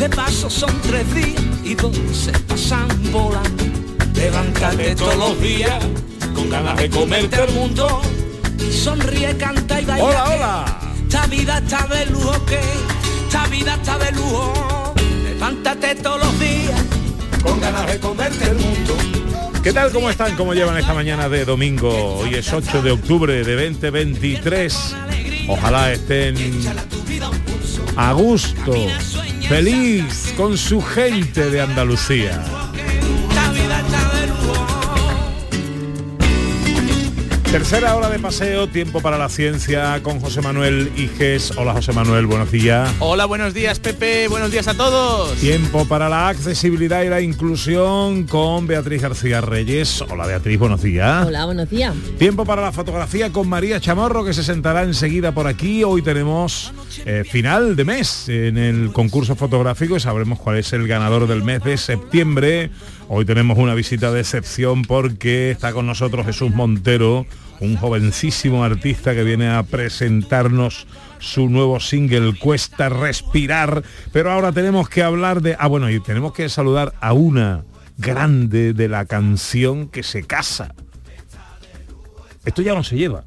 De paso son tres días y dos se pasan volando. Levántate todos los días con ganas de comerte el mundo. Sonríe, canta y baila. Hola, hola. Esta vida está de lujo que esta vida está de lujo. Levántate todos los días con ganas de comerte el mundo. ¿Qué tal? ¿Cómo están? ¿Cómo llevan esta mañana de domingo? Hoy es 8 de octubre de 2023. Ojalá estén a gusto, feliz con su gente de Andalucía. Tercera hora de paseo, tiempo para la ciencia con José Manuel Iges. Hola José Manuel, buenos días. Hola, buenos días Pepe, buenos días a todos. Tiempo para la accesibilidad y la inclusión con Beatriz García Reyes. Hola Beatriz, buenos días. Hola, buenos días. Tiempo para la fotografía con María Chamorro que se sentará enseguida por aquí. Hoy tenemos eh, final de mes en el concurso fotográfico y sabremos cuál es el ganador del mes de septiembre. Hoy tenemos una visita de excepción porque está con nosotros Jesús Montero, un jovencísimo artista que viene a presentarnos su nuevo single Cuesta Respirar. Pero ahora tenemos que hablar de... Ah, bueno, y tenemos que saludar a una grande de la canción que se casa. Esto ya no se lleva.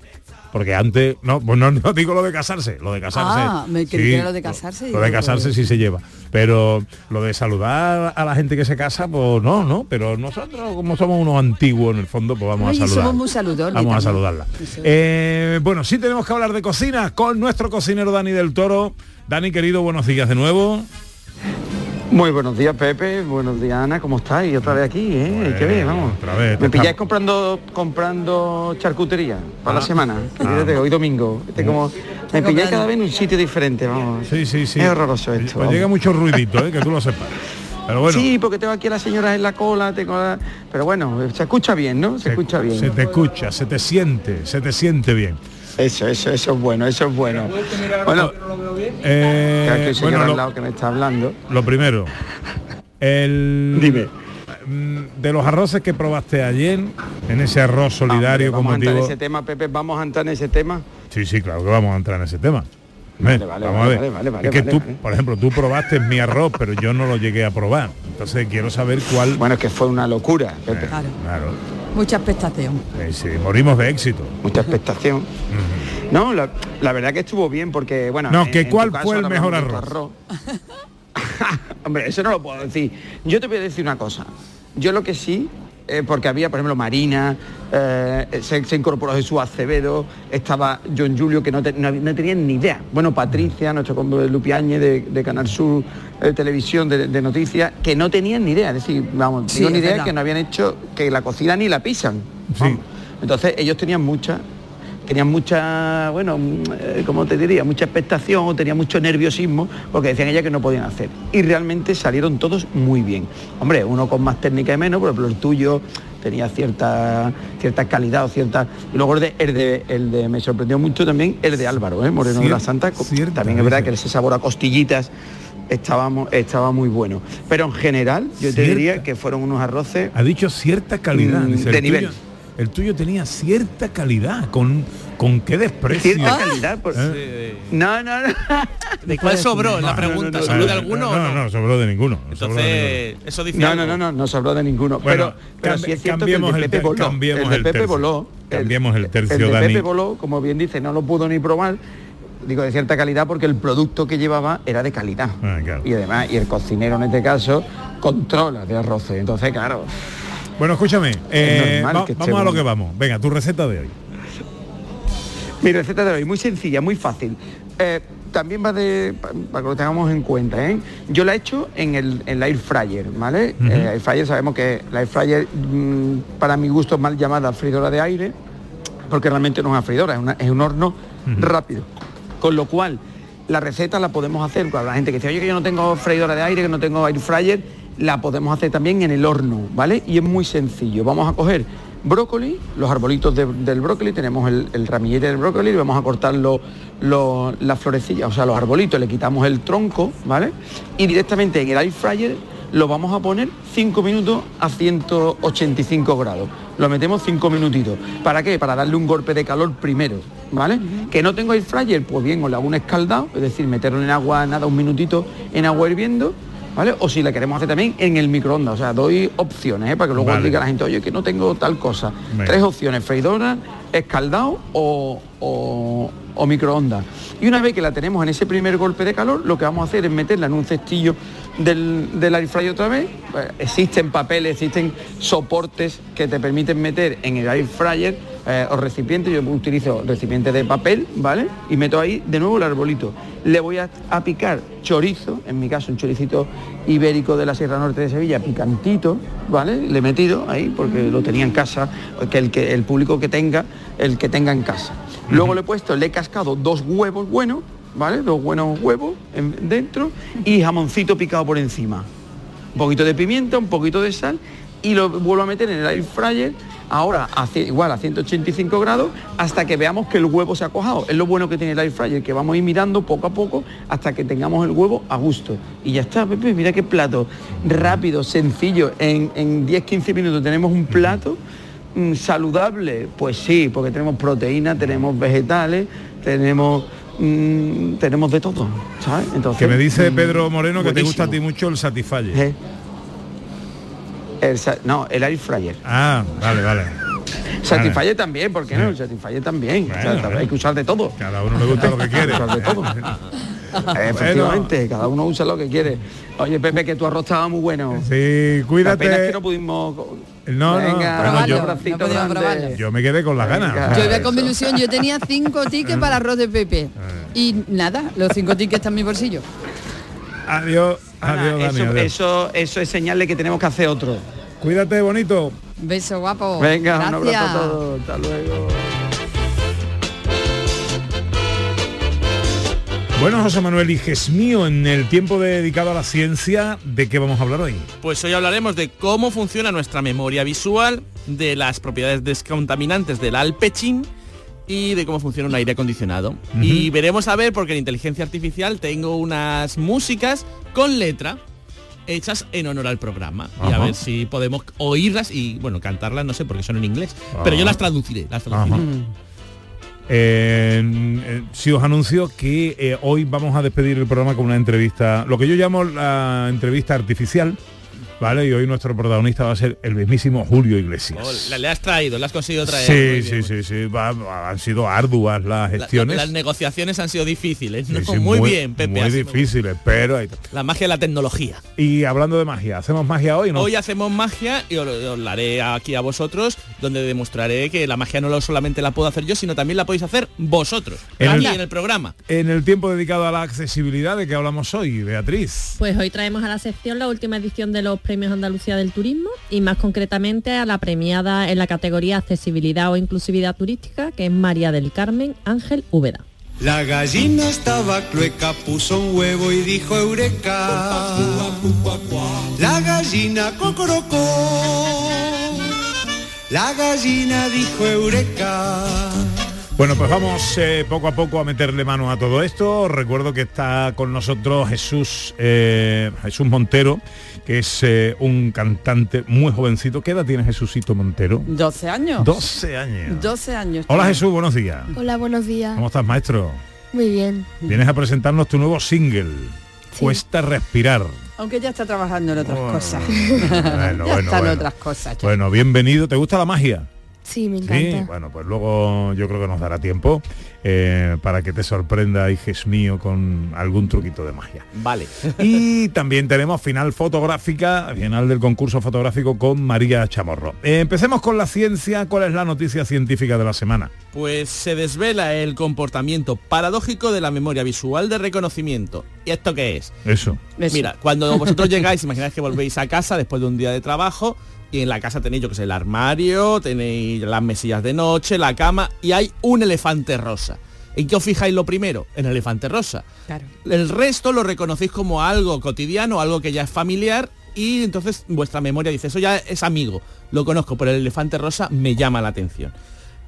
Porque antes, no, pues no, no digo lo de casarse, lo de casarse. Ah, me era lo de casarse, Lo de casarse sí se lleva. Pero lo de saludar a la gente que se casa, pues no, no. Pero nosotros, como somos unos antiguos en el fondo, pues vamos Ay, a saludar. somos muy Vamos a saludarla. Eh, bueno, sí tenemos que hablar de cocina con nuestro cocinero Dani del Toro. Dani, querido, buenos días de nuevo. Muy buenos días, Pepe. Buenos días, Ana. ¿Cómo estáis? Otra vez aquí, ¿eh? Bueno, Qué bien, vamos. otra vez, Me pilláis comprando comprando charcutería para Ah. la semana. Ah. Fíjate, hoy domingo. Este como, me pilláis cada vez en un sitio diferente, vamos. Sí, sí, sí. Es horroroso esto. Pues vamos. llega mucho ruidito, ¿eh? que tú lo sepas. Pero bueno. Sí, porque tengo aquí a las señoras en la cola, tengo la- pero bueno, se escucha bien, ¿no? Se, escucha bien. Se te escucha, se te siente, se te siente bien. Eso, eso, eso es bueno, eso es bueno. Bueno, Eh, que bueno, al lo, lado que me está hablando. lo primero, el Dime. de los arroces que probaste ayer, en ese arroz solidario Vamos con a entrar en motivo. ese tema, Pepe, vamos a entrar en ese tema. Sí, sí, claro que vamos a entrar en ese tema. Vale, vale, vamos vale, a ver. vale, vale, es que vale, tú, vale. por ejemplo, tú probaste mi arroz, pero yo no lo llegué a probar. Entonces quiero saber cuál. Bueno, es que fue una locura, Pepe. Claro. Claro. Mucha expectación. Eh, sí, morimos de éxito. mucha expectación. No, la, la verdad que estuvo bien porque, bueno... No, en- que ¿cuál caso fue el mejor tu Hombre, eso no lo puedo decir. Yo te voy a decir una cosa. Yo lo que sí, eh, porque había, por ejemplo, Marina, eh, se, se incorporó Jesús Acevedo, estaba John Julio, que no, te- no, no tenían ni idea. Bueno, Patricia, nuestro combo Lupiañe de, de Canal Sur eh, Televisión de, de Noticias, que no tenían ni idea. Es decir, vamos, Sí, digo ni idea verdad. que no habían hecho que la cocina ni la pisan. Sí. Entonces ellos tenían mucha tenían mucha, bueno, mm, eh, ¿cómo te diría? Mucha expectación o tenían mucho nerviosismo porque decían ella que no podían hacer. Y realmente salieron todos muy bien. Hombre, uno con más técnica y menos, por ejemplo el tuyo tenía cierta cierta calidad o cierta y luego el de, el de, el de- me sorprendió mucho también el de Álvaro ¿eh? Moreno de la Santa cierta, también es verdad que ese sabor a costillitas estaba, mu- estaba muy bueno pero en general yo te diría que fueron unos arroces Ha dicho cierta calidad. Mm, de el nivel. Tuyo, el tuyo tenía cierta calidad. ¿Con, con qué desprecio? cierta calidad por- ¿Eh? no no no ¿De cuál sobró? La pregunta, no, no, ¿sobró de no, alguno no, no? no, sobró de ninguno. no sobró de ninguno. Entonces, eso dice No, no, no, no, no sobró de ninguno. Bueno, pero pero sí es cierto que el cambiemos de el Pepe voló. cambiemos el de el Pepe tercio. voló. Cambiemos el tercio, El de Dani. Pepe voló, como bien dice, no lo pudo ni probar. Digo de cierta calidad porque el producto que llevaba era de calidad. Ah, claro. Y además, y el cocinero en este caso controla de arroces. Entonces, claro, Bueno, escúchame. eh, va- vamos a lo que vamos. Venga, tu receta de hoy. Mi receta de hoy, muy sencilla, muy fácil. Eh, también va de, pa- para que lo tengamos en cuenta, ¿eh? Yo la he hecho en el, en la air fryer, ¿vale? Eh, air fryer sabemos que la air fryer, mm, para mi gusto, es mal llamada freidora de aire, porque realmente no es una freidora, es, una- es un horno rápido. Con lo cual, la receta la podemos hacer, cuando la gente que dice, oye, que yo no tengo freidora de aire, que no tengo air fryer, la podemos hacer también en el horno, ¿vale? Y es muy sencillo. Vamos a coger brócoli, los arbolitos de- del brócoli, tenemos el, el ramillete del brócoli, y vamos a cortar lo- lo- las florecillas, o sea, los arbolitos, le quitamos el tronco, ¿vale? Y directamente en el air fryer lo vamos a poner 5 minutos a 185 grados. Lo metemos 5 minutitos. ¿Para qué? Para darle un golpe de calor primero, ¿vale? Que no tengo air fryer, pues bien, o le hago un escaldado, es decir, meterlo en agua, nada, un minutito en agua hirviendo, ¿vale? O si la queremos hacer también en el microondas, o sea, doy opciones, ¿eh? Para que luego Vale. diga la gente, oye, que no tengo tal cosa. Venga. Tres opciones, freidora, escaldado o, o- o microondas. Y una vez que la tenemos en ese primer golpe de calor, lo que vamos a hacer es meterla en un cestillo del, del air fryer otra vez. Pues, existen papeles, existen soportes que te permiten meter en el air fryer eh, o recipiente. Yo utilizo recipiente de papel, ¿vale? Y meto ahí de nuevo el arbolito. Le voy a, a picar chorizo, en mi caso un choricito ibérico de la Sierra Norte de Sevilla, picantito, ¿vale? Le he metido ahí porque lo tenía en casa, que el, que, el público que tenga, el que tenga en casa. Luego le he puesto, le he cascado dos huevos buenos, ¿vale? Dos buenos huevos en- dentro y jamoncito picado por encima. Un poquito de pimienta, un poquito de sal y lo vuelvo a meter en el air fryer, ahora igual a 185 grados, hasta que veamos que el huevo se ha cojado. Es lo bueno que tiene el air fryer, que vamos a ir mirando poco a poco hasta que tengamos el huevo a gusto. Y ya está, Pepe, mira qué plato rápido, sencillo. En, en 10-15 minutos tenemos un plato mm, saludable. Pues sí, porque tenemos proteína, tenemos vegetales, tenemos... mm, tenemos de todo, ¿sabes? Entonces, Que me dice mm, Pedro Moreno que te gusta a ti buenísimo. mucho el Satisfyer. Eh. El no, el air fryer. Ah, vale, vale. Satisfyer también, ¿por qué no? Satisfyer también. O sea, Bueno, bueno. hay que usar de todo. Cada uno le gusta lo que quiere. Hay que usar de todo. Efectivamente, cada uno usa lo que quiere. Oye, Pepe, que tu arroz estaba muy bueno. Sí, La cuídate. pena es que no pudimos... No, no, Venga, yo, no probarlo. yo me quedé con las ganas. Yo iba con mi ilusión, yo tenía cinco tickets para arroz de Pepe. Y nada, los cinco tickets están en mi bolsillo. Adiós, Ana, adiós, Dani, eso, adiós. eso, eso es señal de que tenemos que hacer otro. Cuídate, bonito. Beso guapo. Venga, un Gracias. abrazo a todos. Hasta luego. Bueno, José Manuel Iges mío, en el tiempo dedicado a la ciencia, ¿de qué vamos a hablar hoy? Pues hoy hablaremos de cómo funciona nuestra memoria visual, de las propiedades descontaminantes del alpechín y de cómo funciona un aire acondicionado. Y veremos a ver, porque en inteligencia artificial tengo unas músicas con letra hechas en honor al programa. Y a ver si podemos oírlas y, bueno, cantarlas, no sé, porque son en inglés. Pero yo Ajá. las traduciré, las traduciré. Ajá. Eh, sí os anuncio que eh, hoy vamos a despedir el programa con una entrevista, lo que yo llamo la entrevista artificial, ¿vale? Y hoy nuestro protagonista va a ser el mismísimo Julio Iglesias. Oh, la- le has traído, la has conseguido traer. Sí, sí, bien. sí, sí, va- han sido arduas las La- gestiones. las negociaciones han sido difíciles. Sí, ¿no? sí, muy, bien, Pepe. Muy difíciles, pero ahí. La magia de la tecnología. Y hablando de magia, ¿hacemos magia hoy no? Hoy hacemos magia y os, os la haré aquí a vosotros, donde demostraré que la magia no solamente la puedo hacer yo, sino también la podéis hacer vosotros, En aquí el- en el programa. En el tiempo dedicado a la accesibilidad, ¿de qué hablamos hoy, Beatriz? Pues hoy traemos a la sección la última edición de los Premios Andalucía del Turismo y más concretamente a la premiada en la categoría Accesibilidad o Inclusividad Turística, que es María del Carmen Ángel Úbeda. La gallina estaba clueca, puso un huevo y dijo eureka. La gallina cocorocó. La gallina dijo eureka. Bueno, pues vamos eh, poco a poco a meterle mano a todo esto. Recuerdo que está con nosotros Jesús, eh, Jesús Montero, que es eh, un cantante muy jovencito. ¿Qué edad tiene Jesucito Montero? 12 años. 12 años. 12 años. Hola Jesús, buenos días. Hola, buenos días. ¿Cómo estás, maestro? Muy bien. Vienes a presentarnos tu nuevo single. Cuesta respirar. Aunque ya está trabajando en otras Bueno, cosas. bueno, ya bueno, está en bueno. otras cosas. ya. Bueno, bienvenido. ¿Te gusta la magia? Sí, me Sí, encanta. bueno, pues luego yo creo que nos dará tiempo eh, para que te sorprenda, hijes mío, con algún truquito de magia. Vale. Y también tenemos final fotográfica, final del concurso fotográfico con María Chamorro. Eh, empecemos con la ciencia. ¿Cuál es la noticia científica de la semana? Pues se desvela el comportamiento paradójico de la memoria visual de reconocimiento. ¿Y esto qué es? Eso. Eso. Mira, cuando vosotros llegáis, imagináis que volvéis a casa después de un día de trabajo y en la casa tenéis, yo que sé, el armario, tenéis las mesillas de noche, la cama y hay un elefante rosa. ¿En qué os fijáis lo primero? En el elefante rosa. Claro. El resto lo reconocéis como algo cotidiano, algo que ya es familiar y entonces vuestra memoria dice, eso ya es amigo, lo conozco, pero el elefante rosa me llama la atención.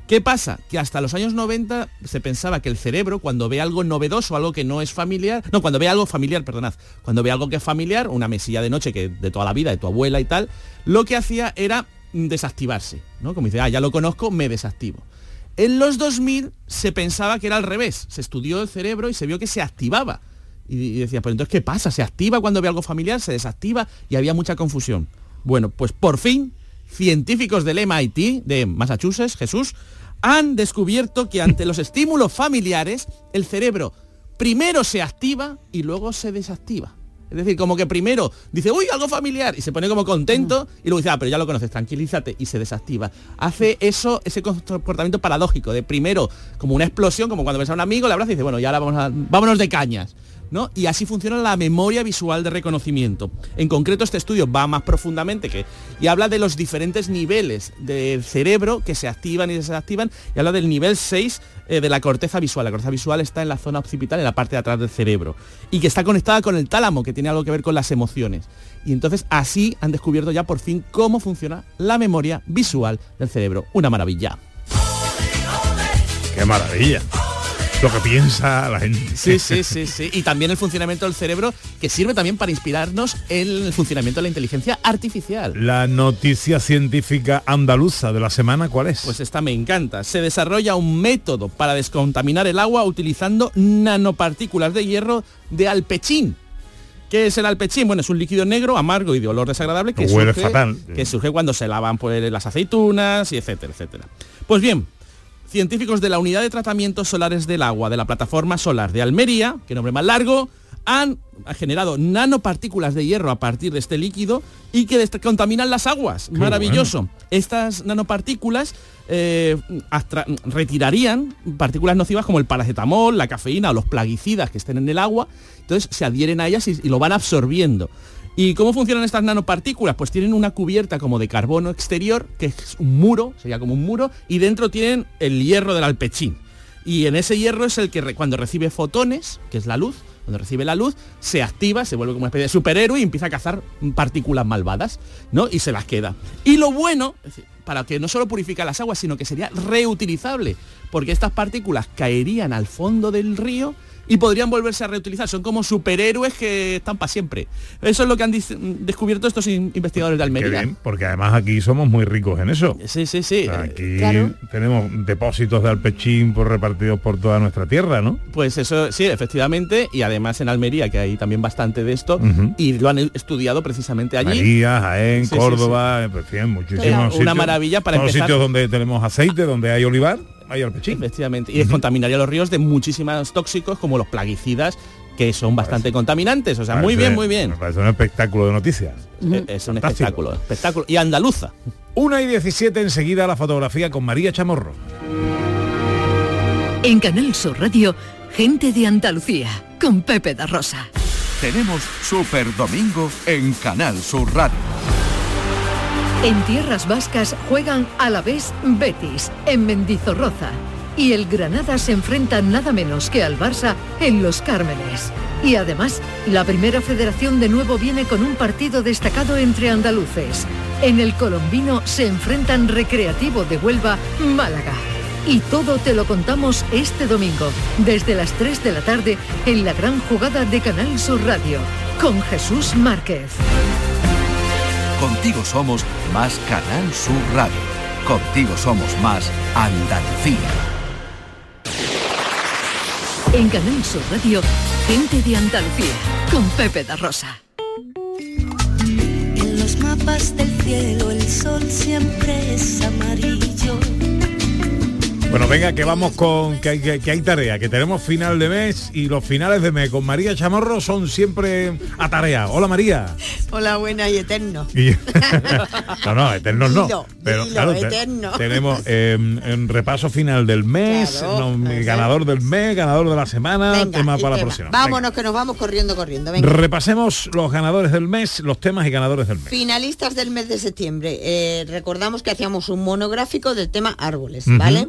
¿Qué pasa? Que hasta los años 90 se pensaba que el cerebro, cuando ve algo novedoso, algo que no es familiar, no, cuando ve algo familiar, perdonad, cuando ve algo que es familiar, una mesilla de noche que de toda la vida, de tu abuela y tal, lo que hacía era desactivarse, ¿no? Como dice, ah, ya lo conozco, me desactivo. En los 2000 se pensaba que era al revés, se estudió el cerebro y se vio que se activaba. Y, y decía, pero entonces, ¿qué pasa? ¿Se activa cuando ve algo familiar? ¿Se desactiva? Y había mucha confusión. Bueno, pues por fin, científicos del MIT, de Massachusetts, Jesús, han descubierto que ante los estímulos familiares, el cerebro primero se activa y luego se desactiva. Es decir, como que primero dice, uy, algo familiar, y se pone como contento, y luego dice, ah, pero ya lo conoces, tranquilízate, y se desactiva. Hace eso, ese comportamiento paradójico, de primero como una explosión, como cuando ves a un amigo, le abraza y dice, bueno, ya ahora vamos a, vámonos de cañas. ¿No? Y así funciona la memoria visual de reconocimiento. En concreto, este estudio va más profundamente que, y habla de los diferentes niveles del cerebro que se activan y desactivan, y habla del nivel 6 eh, de la corteza visual. La corteza visual está en la zona occipital, en la parte de atrás del cerebro, y que está conectada con el tálamo, que tiene algo que ver con las emociones. Y entonces así han descubierto ya por fin cómo funciona la memoria visual del cerebro. Una maravilla. Qué maravilla. Lo que piensa la gente. Sí, sí, sí, sí. Y también el funcionamiento del cerebro, que sirve también para inspirarnos en el funcionamiento de la inteligencia artificial. La noticia científica andaluza de la semana, ¿cuál es? Pues esta me encanta. Se desarrolla un método para descontaminar el agua utilizando nanopartículas de hierro de alpechín. ¿Qué es el alpechín? Bueno, es un líquido negro, amargo y de olor desagradable que, Huele surge, fatal. que surge cuando se lavan pues, las aceitunas y etcétera, etcétera. Pues bien, científicos de la Unidad de Tratamientos Solares del Agua de la Plataforma Solar de Almería, que nombre más largo, han generado nanopartículas de hierro a partir de este líquido y que contaminan las aguas. Qué Maravilloso. Estas nanopartículas eh, retirarían partículas nocivas como el paracetamol, la cafeína o los plaguicidas que estén en el agua. Entonces se adhieren a ellas y, y lo van absorbiendo. ¿Y cómo funcionan estas nanopartículas? Pues tienen una cubierta como de carbono exterior, que es un muro, sería como un muro, y dentro tienen el hierro del alpechín. Y en ese hierro es el que cuando recibe fotones, que es la luz, cuando recibe la luz, se activa, se vuelve como una especie de superhéroe y empieza a cazar partículas malvadas, ¿no? Y se las queda. Y lo bueno, para que no solo purifica las aguas, sino que sería reutilizable, porque estas partículas caerían al fondo del río y podrían volverse a reutilizar. Son como superhéroes que están para siempre. Eso es lo que han descubierto estos in- investigadores de Qué Almería. bien, porque además aquí somos muy ricos en eso. Sí, sí, sí. Aquí Claro. tenemos depósitos de alpechín por repartidos por toda nuestra tierra, ¿no? Pues eso, sí, efectivamente, y además en Almería, que hay también bastante de esto, y lo han estudiado precisamente allí. María, Jaén, Sí, sí, Córdoba, en fin, muchísimos Una sitios. maravilla para los empezar. sitios donde tenemos aceite, donde hay olivar, hay alpechín. Efectivamente. Y descontaminaría los ríos de muchísimos tóxicos como los plaguicidas, que son bastante contaminantes. O sea, muy bien, muy bien. Me parece un espectáculo de noticias. Eh, Es un espectáculo, espectáculo. Y andaluza. Una y 17 enseguida la fotografía con María Chamorro. En Canal Sur Radio, gente de Andalucía, con Pepe da Rosa. Tenemos Super Domingo en Canal Sur Radio. En tierras vascas juegan a la vez Betis, en Mendizorroza. Y el Granada se enfrenta nada menos que al Barça en Los Cármenes. Y además, la primera federación de nuevo viene con un partido destacado entre andaluces. En el colombino se enfrentan Recreativo de Huelva, Málaga. Y todo te lo contamos este domingo, desde las 3 de la tarde, en la gran jugada de Canal Sur Radio, con Jesús Márquez. Contigo somos más Canal Sur Radio. Contigo somos más Andalucía. En Canal Sur Radio, gente de Andalucía, con Pepe da Rosa. En los mapas del cielo el sol siempre es amarillo. Bueno, venga, que vamos con que hay, que, hay tarea, que tenemos final de mes y los finales de mes con María Chamorro son siempre a tarea. Hola María. Hola, buena y eterno. Y- no, no, eternos no. Dilo, pero dilo, claro, te- eterno. tenemos eh, un repaso final del mes, Claro, no, ajá. ganador del mes, ganador de la semana, Venga, tema para la próxima. Vámonos que nos vamos corriendo, corriendo. Venga. Repasemos los ganadores del mes, los temas y ganadores del mes. Finalistas del mes de septiembre. Eh, recordamos que hacíamos un monográfico del tema árboles. ¿vale?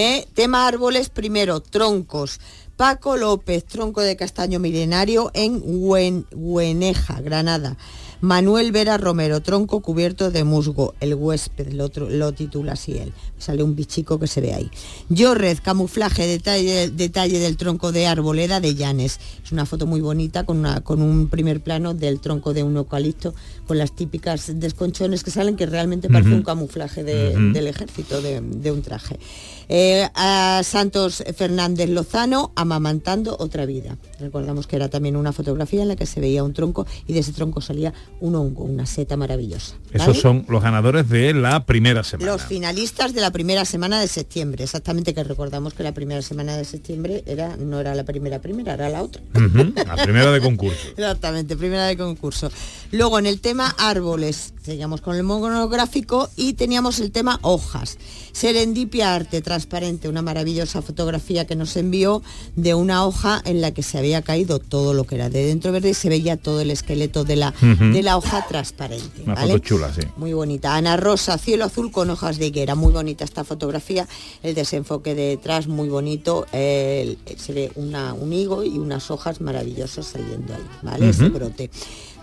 Eh, tema árboles, primero, troncos. Paco López, tronco de castaño milenario en Huen- Hueneja, Granada. Manuel Vera Romero, tronco cubierto de musgo, el huésped, lo, titula así él. Sale un bichico que se ve ahí. Yo Red, camuflaje, detalle, detalle del tronco de arboleda de Llanes. Es una foto muy bonita con, una, con un primer plano del tronco de un eucalipto con las típicas desconchones que salen que realmente parece un camuflaje de- del ejército, de, de un traje. Eh, a Santos Fernández Lozano, amamantando otra vida. Recordamos que era también una fotografía en la que se veía un tronco y de ese tronco salía un hongo, una seta maravillosa. ¿vale? Esos son los ganadores de la primera semana. Los finalistas de la primera semana de septiembre, exactamente que recordamos que la primera semana de septiembre era no era la primera primera, era la otra. La primera de concurso. Exactamente, primera de concurso. Luego en el tema árboles, seguíamos con el monográfico y teníamos el tema hojas. Serendipia Arte Transparente, una maravillosa fotografía que nos envió de una hoja en la que se había caído todo lo que era de dentro verde y se veía todo el esqueleto de la, de la hoja transparente. Una ¿vale? foto chula, sí. Muy bonita. Ana Rosa, cielo azul con hojas de higuera. Muy bonita esta fotografía. El desenfoque de detrás, muy bonito. El- se ve una, un higo y unas hojas maravillosas saliendo ahí, ¿vale? Ese brote.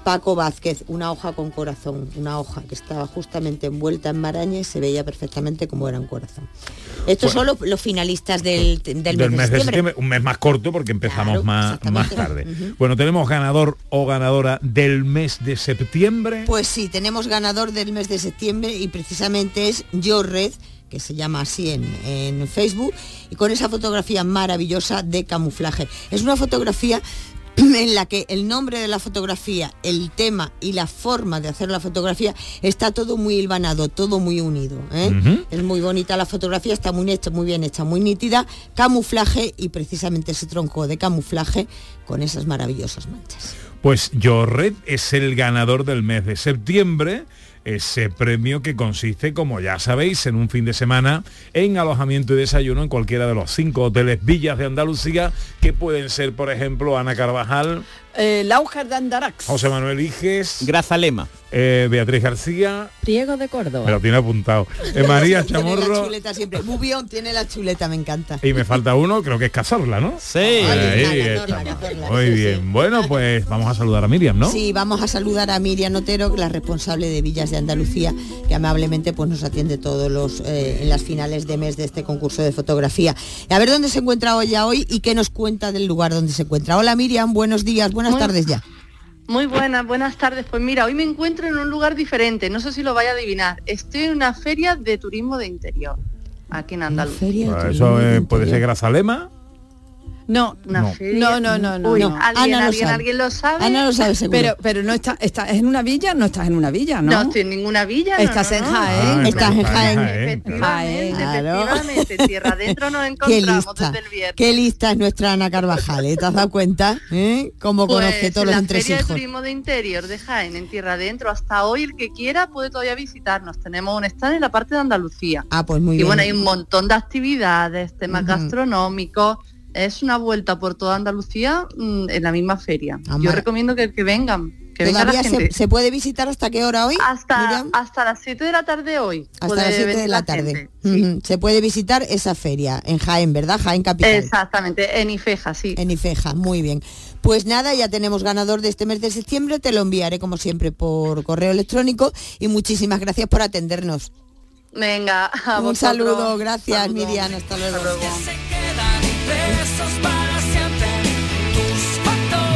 Paco Vázquez, una hoja con corazón, una hoja que estaba justamente envuelta en maraña y se veía perfectamente como era un corazón. Estos Bueno. son los, los finalistas del, del, del mes, mes de septiembre. septiembre, un mes más corto porque empezamos más, más tarde. Bueno, tenemos ganador o ganadora del mes de septiembre. Pues sí, tenemos ganador del mes de septiembre y precisamente es Yo Red que se llama así en, en Facebook, y con esa fotografía maravillosa de camuflaje. Es una fotografía en la que el nombre de la fotografía, el tema y la forma de hacer la fotografía está todo muy hilvanado, todo muy unido. ¿eh? Es muy bonita la fotografía, está muy hecha, muy bien hecha, muy nítida, camuflaje y precisamente ese tronco de camuflaje con esas maravillosas manchas. Pues Yorred es el ganador del mes de septiembre, ese premio que consiste, como ya sabéis, en un fin de semana en alojamiento y desayuno en cualquiera de los cinco hoteles villas de Andalucía, que pueden ser, por ejemplo, Ana Carvajal, Eh, Lauger de Andarax. José Manuel Iges, Grazalema, eh, Beatriz García, Priego de me Córdoba. lo tiene apuntado, eh, María Tiene la Chamorro, chuleta siempre. Bubión tiene la chuleta, me encanta. y me falta uno, creo que es Cazorla, ¿no? Sí. Ahí Muy sí, bien. Bueno, pues vamos a saludar a Miriam, ¿no? Sí, vamos a saludar a Miriam Otero, que es la responsable de Villas de Andalucía, que amablemente pues, nos atiende todos los eh, en las finales de mes de este concurso de fotografía. A ver dónde se encuentra ella hoy y qué nos cuenta del lugar donde se encuentra. Hola Miriam, buenos días, buenas tardes ya. Muy buenas, buenas tardes. Pues mira, hoy me encuentro en un lugar diferente, no sé si lo vaya a adivinar. Estoy en una feria de turismo de interior, aquí en Andalucía. Eso eh, puede ser Grazalema. No, No. no, no, no, no. Uy, no. ¿alguien, alguien, alguien lo sabe? Ana lo sabe seguro. Pero, pero no está, estás en una villa, no estás en una villa, ¿no? No estoy en ninguna villa. no, Estás no, en no. Jaén. Ah, Estás en Jaén. Efectivamente, Claro. efectivamente, tierra adentro nos Qué encontramos lista, desde el viernes. qué lista es nuestra Ana Carvajal, ¿eh? ¿te has dado cuenta? ¿Eh? Cómo Pues conoce todos los la Feria de entresijos. Turismo de Interior de Jaén, en Tierra Adentro, hasta hoy el que quiera puede todavía visitarnos. Tenemos un stand en la parte de Andalucía. Ah, pues muy y bien. bueno, hay un montón de actividades, temas Ujú. gastronómicos. Es una vuelta por toda Andalucía mm, en la misma feria. Ah, Yo recomiendo que, que vengan, que venga la ¿Todavía se, puede visitar hasta qué hora hoy? hasta, Miriam? hasta las 7 de la tarde hoy. Hasta las 7 de la la tarde. sí. Se puede visitar esa feria en Jaén, ¿verdad? Jaén Capital. Exactamente, en Ifeja, sí. En Ifeja, muy bien. Pues nada, ya tenemos ganador de este mes de septiembre, te lo enviaré como siempre por correo electrónico y muchísimas gracias por atendernos. Venga, a Un saludo, gracias. Miriam, hasta luego.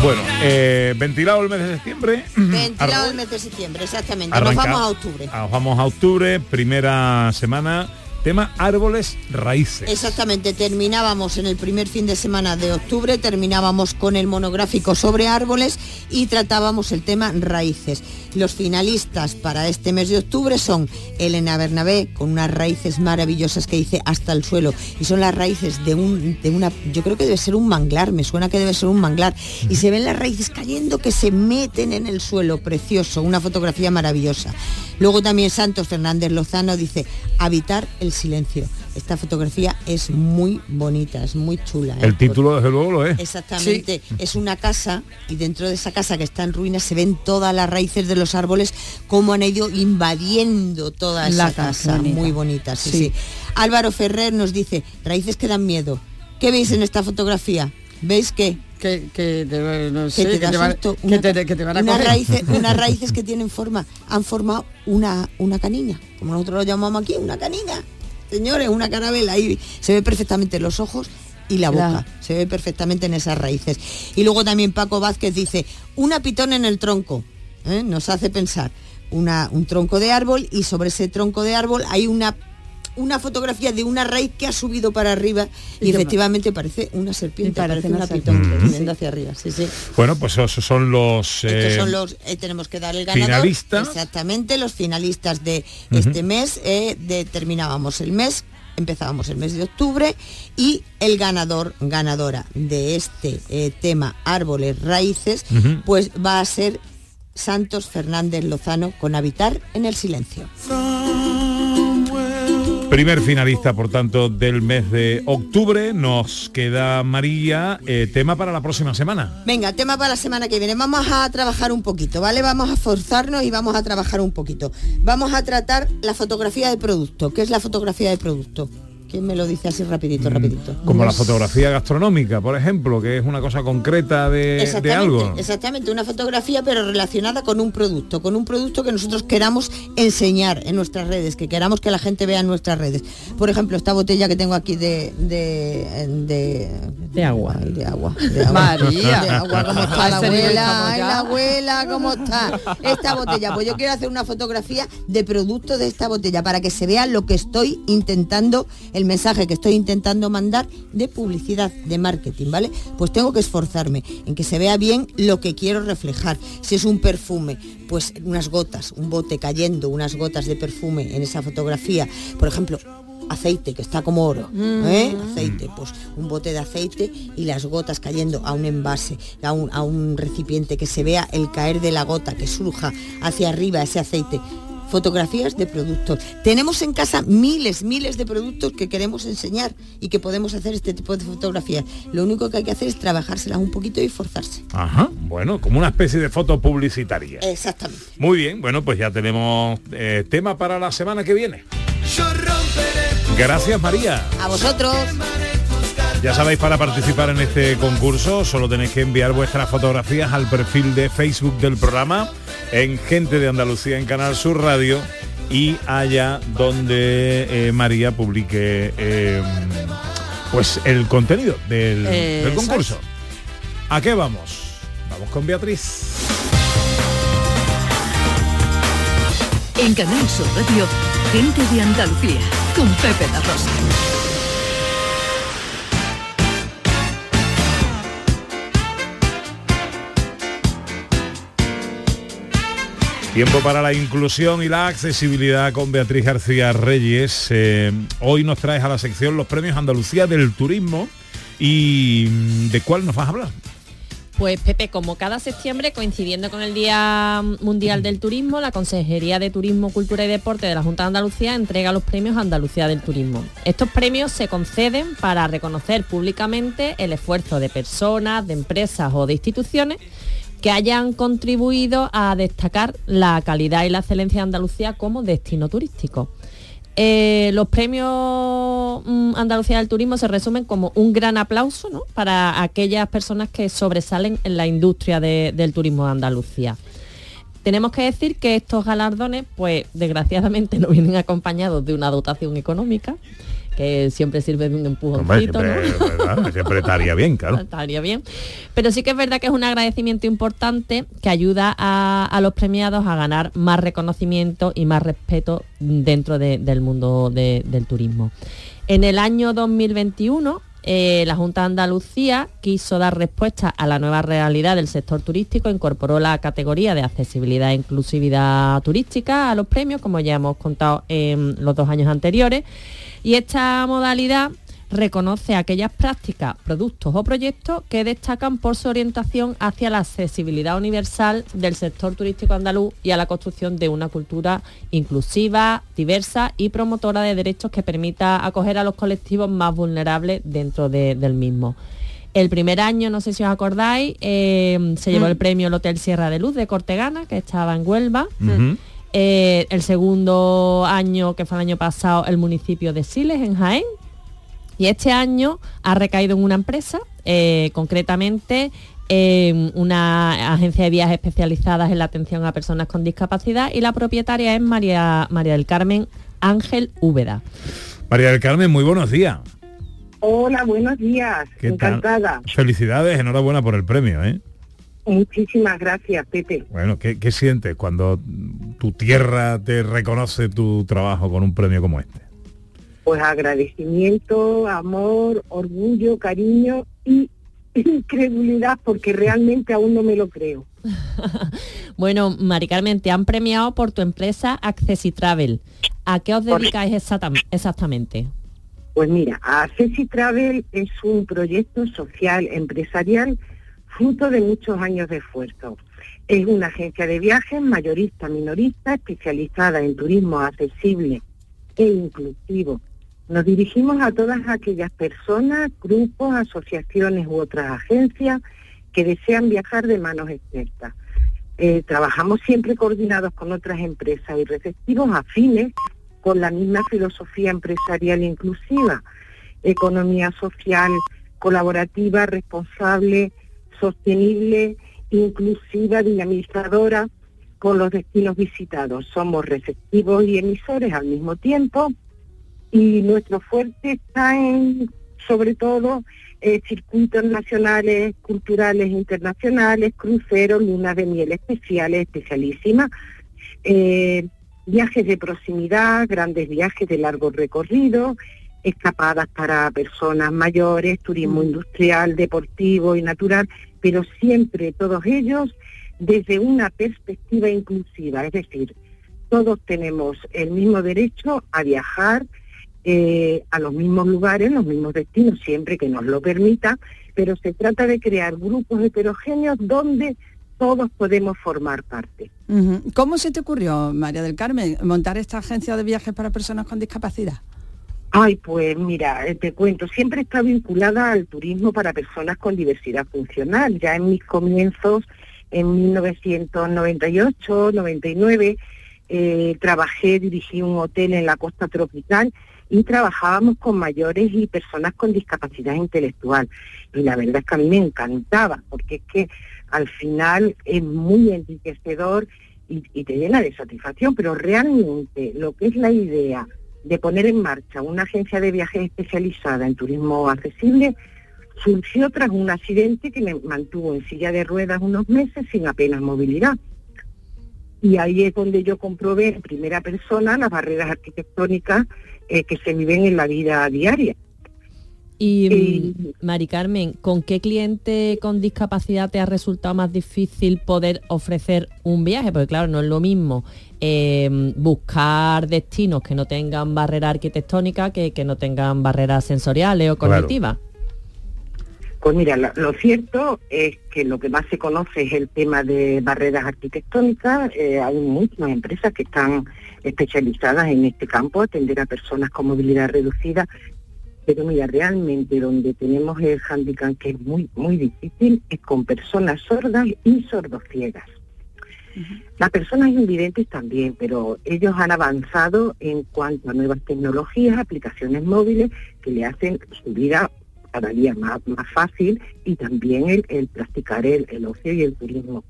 Bueno, eh, ventilado el mes de septiembre. Ventilado el mes de septiembre, exactamente. arranca- Nos vamos a octubre. Ah, Vamos a octubre, primera semana. Tema árboles raíces. Exactamente, terminábamos en el primer fin de semana de octubre, terminábamos con el monográfico sobre árboles y tratábamos el tema raíces. Los finalistas para este mes de octubre son Elena Bernabé, con unas raíces maravillosas que dice hasta el suelo, y son las raíces de, un, de una, yo creo que debe ser un manglar, me suena que debe ser un manglar, y se ven las raíces cayendo que se meten en el suelo, precioso, una fotografía maravillosa. Luego también Santos Fernández Lozano dice, habitar el silencio. Esta fotografía es muy bonita, es muy chula. ¿eh? El título, desde luego, lo es. Exactamente, es una casa y dentro de esa casa que está en ruinas se ven todas las raíces de los árboles, cómo han ido invadiendo toda esa La casa, casa. bonita. Muy bonita, sí, Sí. sí. Álvaro Ferrer nos dice, raíces que dan miedo. ¿Qué veis en esta fotografía? ¿Veis qué? Que, que te, no sé, que te que da te van- que una- te- que te van a unas raíces, unas raíces que tienen forma, han formado una, una canina, como nosotros lo llamamos aquí, una canina. Señores, una carabela y se ve perfectamente los ojos y la boca, Claro. se ve perfectamente en esas raíces. Y luego también Paco Vázquez dice, una pitón en el tronco, ¿eh? nos hace pensar una, un tronco de árbol y sobre ese tronco de árbol hay una una fotografía de una raíz que ha subido para arriba y, efectivamente parece una serpiente, parece parece una una pitón sí. subiendo hacia arriba. Sí, sí. Bueno, pues esos son los... Estos eh, son los, eh, tenemos que dar el ganador. finalistas. Exactamente, los finalistas de este mes. eh, determinábamos el mes, empezábamos el mes de octubre y el ganador, ganadora de este eh, tema árboles, raíces, pues va a ser Santos Fernández Lozano con Habitar en el Silencio. Primer finalista, por tanto, del mes de octubre. Nos queda María, eh, tema para la próxima semana. Venga, tema para la semana que viene. Vamos a trabajar un poquito, ¿vale? Vamos a forzarnos y vamos a trabajar un poquito. Vamos a tratar la fotografía de producto. ¿Qué es la fotografía de producto? ¿Quién me lo dice así rapidito, rapidito? Como la fotografía gastronómica, por ejemplo, que es una cosa concreta de, algo. exactamente, una fotografía pero relacionada con un producto, con un producto que nosotros queramos enseñar en nuestras redes, que queramos que la gente vea en nuestras redes. Por ejemplo, esta botella que tengo aquí de de de, De agua. Ay, de agua, de agua. María. De agua, ¿cómo está la abuela? Ay, la abuela, ¿cómo está? Esta botella, pues yo quiero hacer una fotografía de producto de esta botella para que se vea lo que estoy intentando, el mensaje que estoy intentando mandar de publicidad, de marketing, ¿vale? Pues tengo que esforzarme en que se vea bien lo que quiero reflejar. Si es un perfume, pues unas gotas, un bote cayendo, unas gotas de perfume en esa fotografía. Por ejemplo, aceite que está como oro ¿eh? aceite pues un bote de aceite y las gotas cayendo a un envase a un, a un recipiente que se vea el caer de la gota que surja hacia arriba ese aceite fotografías de productos tenemos en casa miles miles de productos que queremos enseñar y que podemos hacer este tipo de fotografías lo único que hay que hacer es trabajárselas un poquito y forzarse Ajá, bueno, como una especie de foto publicitaria. exactamente Muy bien, bueno, pues ya tenemos eh, tema para la semana que viene. Gracias María. a vosotros Ya sabéis, para participar en este concurso solo tenéis que enviar vuestras fotografías al perfil de Facebook del programa en Gente de Andalucía en Canal Sur Radio y allá donde eh, María publique eh, pues el contenido del, concurso. ¿A qué vamos? Vamos con Beatriz. En Canal Sur Radio, gente de Andalucía, con Pepe La Rosa. Tiempo para la inclusión y la accesibilidad con Beatriz García Reyes. Eh, hoy nos traes a la sección los premios Andalucía del Turismo. ¿Y mm, de cuál nos vas a hablar? Pues Pepe, como cada septiembre, coincidiendo con el Día Mundial del Turismo, la Consejería de Turismo, Cultura y Deporte de la Junta de Andalucía entrega los premios Andalucía del Turismo. Estos premios se conceden para reconocer públicamente el esfuerzo de personas, de empresas o de instituciones que hayan contribuido a destacar la calidad y la excelencia de Andalucía como destino turístico. Eh, los premios mm, Andalucía del Turismo se resumen como un gran aplauso ¿no? para aquellas personas que sobresalen en la industria de- del turismo de Andalucía. Tenemos que decir que estos galardones, pues desgraciadamente no vienen acompañados de una dotación económica, que siempre sirve de un empujoncito, siempre, estaría bien, claro. Estaría bien. Pero sí que es verdad que es un agradecimiento importante que ayuda a, a los premiados a ganar más reconocimiento y más respeto dentro de- del mundo de- del turismo. En el año 2021, eh, la Junta de Andalucía quiso dar respuesta a la nueva realidad del sector turístico, incorporó la categoría de accesibilidad e inclusividad turística a los premios, como ya hemos contado en los dos años anteriores. Y esta modalidad reconoce aquellas prácticas, productos o proyectos que destacan por su orientación hacia la accesibilidad universal del sector turístico andaluz y a la construcción de una cultura inclusiva, diversa y promotora de derechos que permita acoger a los colectivos más vulnerables dentro de- del mismo. El primer año, no sé si os acordáis, eh, se llevó Mm. el premio el Hotel Sierra de Luz de Cortegana, que estaba en Huelva. Eh, el segundo año, que fue el año pasado, el municipio de Siles, en Jaén. Y este año ha recaído en una empresa, eh, concretamente en una agencia de viajes especializadas en la atención a personas con discapacidad y la propietaria es María, María del Carmen Ángel Úbeda. María del Carmen, muy buenos días. Hola, buenos días. ¿Qué tal? Encantada. Felicidades, enhorabuena por el premio, ¿eh? Muchísimas gracias, Pepe. Bueno, ¿qué, qué sientes cuando tu tierra te reconoce tu trabajo con un premio como este? Pues agradecimiento, amor, orgullo, cariño y incredulidad porque realmente aún no me lo creo. Bueno, Mari Carmen, te han premiado por tu empresa Accessi Travel. ¿A qué os dedicáis exactam- exactamente? Pues mira, Accessi Travel es un proyecto social empresarial fruto de muchos años de esfuerzo. Es una agencia de viajes mayorista, minorista, especializada en turismo accesible e inclusivo. Nos dirigimos a todas aquellas personas, grupos, asociaciones u otras agencias que desean viajar de manos expertas. Eh, trabajamos siempre coordinados con otras empresas y receptivos afines con la misma filosofía empresarial inclusiva, economía social colaborativa, responsable, sostenible, inclusiva, dinamizadora con los destinos visitados. Somos receptivos y emisores al mismo tiempo y nuestro fuerte está en, sobre todo, eh, circuitos nacionales, culturales, internacionales, cruceros, lunas de miel especiales, especialísimas, eh, viajes de proximidad, grandes viajes de largo recorrido, escapadas para personas mayores, turismo industrial, deportivo y natural, pero siempre todos ellos desde una perspectiva inclusiva, es decir, todos tenemos el mismo derecho a viajar eh, a los mismos lugares, los mismos destinos, siempre que nos lo permita, pero se trata de crear grupos heterogéneos donde todos podemos formar parte. ¿Cómo se te ocurrió, María del Carmen, montar esta agencia de viajes para personas con discapacidad? Ay, pues mira, eh, te cuento, siempre está vinculada al turismo para personas con diversidad funcional. Ya en mis comienzos, en 1998, 99, eh, trabajé, dirigí un hotel en la costa tropical y trabajábamos con mayores y personas con discapacidad intelectual. Y la verdad es que a mí me encantaba, porque es que al final es muy enriquecedor y, y te llena de satisfacción, pero realmente lo que es la idea de poner en marcha una agencia de viajes especializada en turismo accesible surgió tras un accidente que me mantuvo en silla de ruedas unos meses sin apenas movilidad. Y ahí es donde yo comprobé en primera persona las barreras arquitectónicas eh, que se viven en la vida diaria. Y mm, Mari Carmen, ¿con qué cliente con discapacidad te ha resultado más difícil poder ofrecer un viaje? Porque claro, no es lo mismo eh, buscar destinos que no tengan barrera arquitectónica que que no tengan barreras sensoriales o Claro. cognitivas. Pues mira, lo, lo cierto es que lo que más se conoce es el tema de barreras arquitectónicas. Eh, hay muchas empresas que están especializadas en este campo, atender a personas con movilidad reducida. Pero mira, realmente donde tenemos el handicap que es muy, muy difícil es con personas sordas y sordociegas. Las personas invidentes también, pero ellos han avanzado en cuanto a nuevas tecnologías, aplicaciones móviles que le hacen su vida cada día más, más fácil y también el, el practicar el, el ocio y el turismo.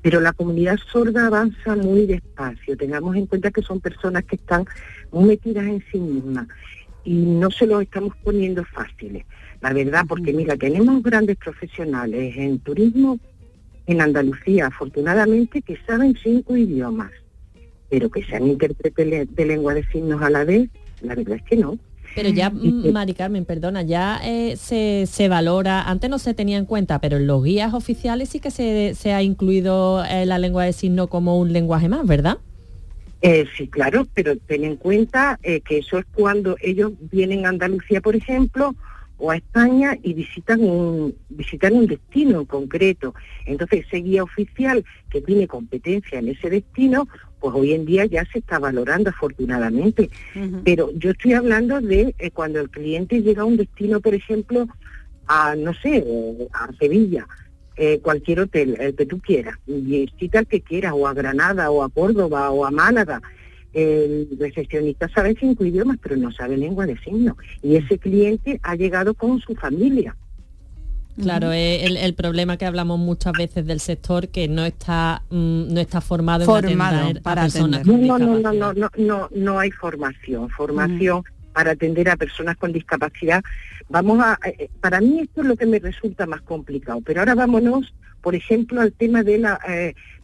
Pero la comunidad sorda avanza muy despacio. Tengamos en cuenta que son personas que están muy metidas en sí mismas y no se los estamos poniendo fáciles. La verdad, porque mira, tenemos grandes profesionales en turismo en Andalucía, afortunadamente, que saben cinco idiomas, pero que sean intérpretes de lengua de signos a la vez, la verdad es que no. Pero ya, Mari Carmen, perdona, ya eh, se, se valora, antes no se tenía en cuenta, pero en los guías oficiales sí que se, se ha incluido eh, la lengua de signo como un lenguaje más, ¿verdad? Eh, sí, claro, pero ten en cuenta eh, que eso es cuando ellos vienen a Andalucía, por ejemplo, o a España y visitan un, visitan un destino en concreto. Entonces, ese guía oficial que tiene competencia en ese destino, pues hoy en día ya se está valorando afortunadamente. Pero yo estoy hablando de eh, cuando el cliente llega a un destino, por ejemplo, a, no sé, eh, a Sevilla, eh, cualquier hotel, el que tú quieras, visita el que quieras, o a Granada, o a Córdoba, o a Málaga. el recepcionista sabe cinco idiomas, pero no sabe lengua de signos. Y ese cliente ha llegado con su familia. Claro, es el, el problema que hablamos muchas veces del sector que no está mm, no está formado, en atender para a personas atender. con No, no, no, no, no, no, no hay formación. Formación para atender a personas con discapacidad. Vamos a, eh, para mí esto es lo que me resulta más complicado. Pero ahora vámonos, por ejemplo, al tema de las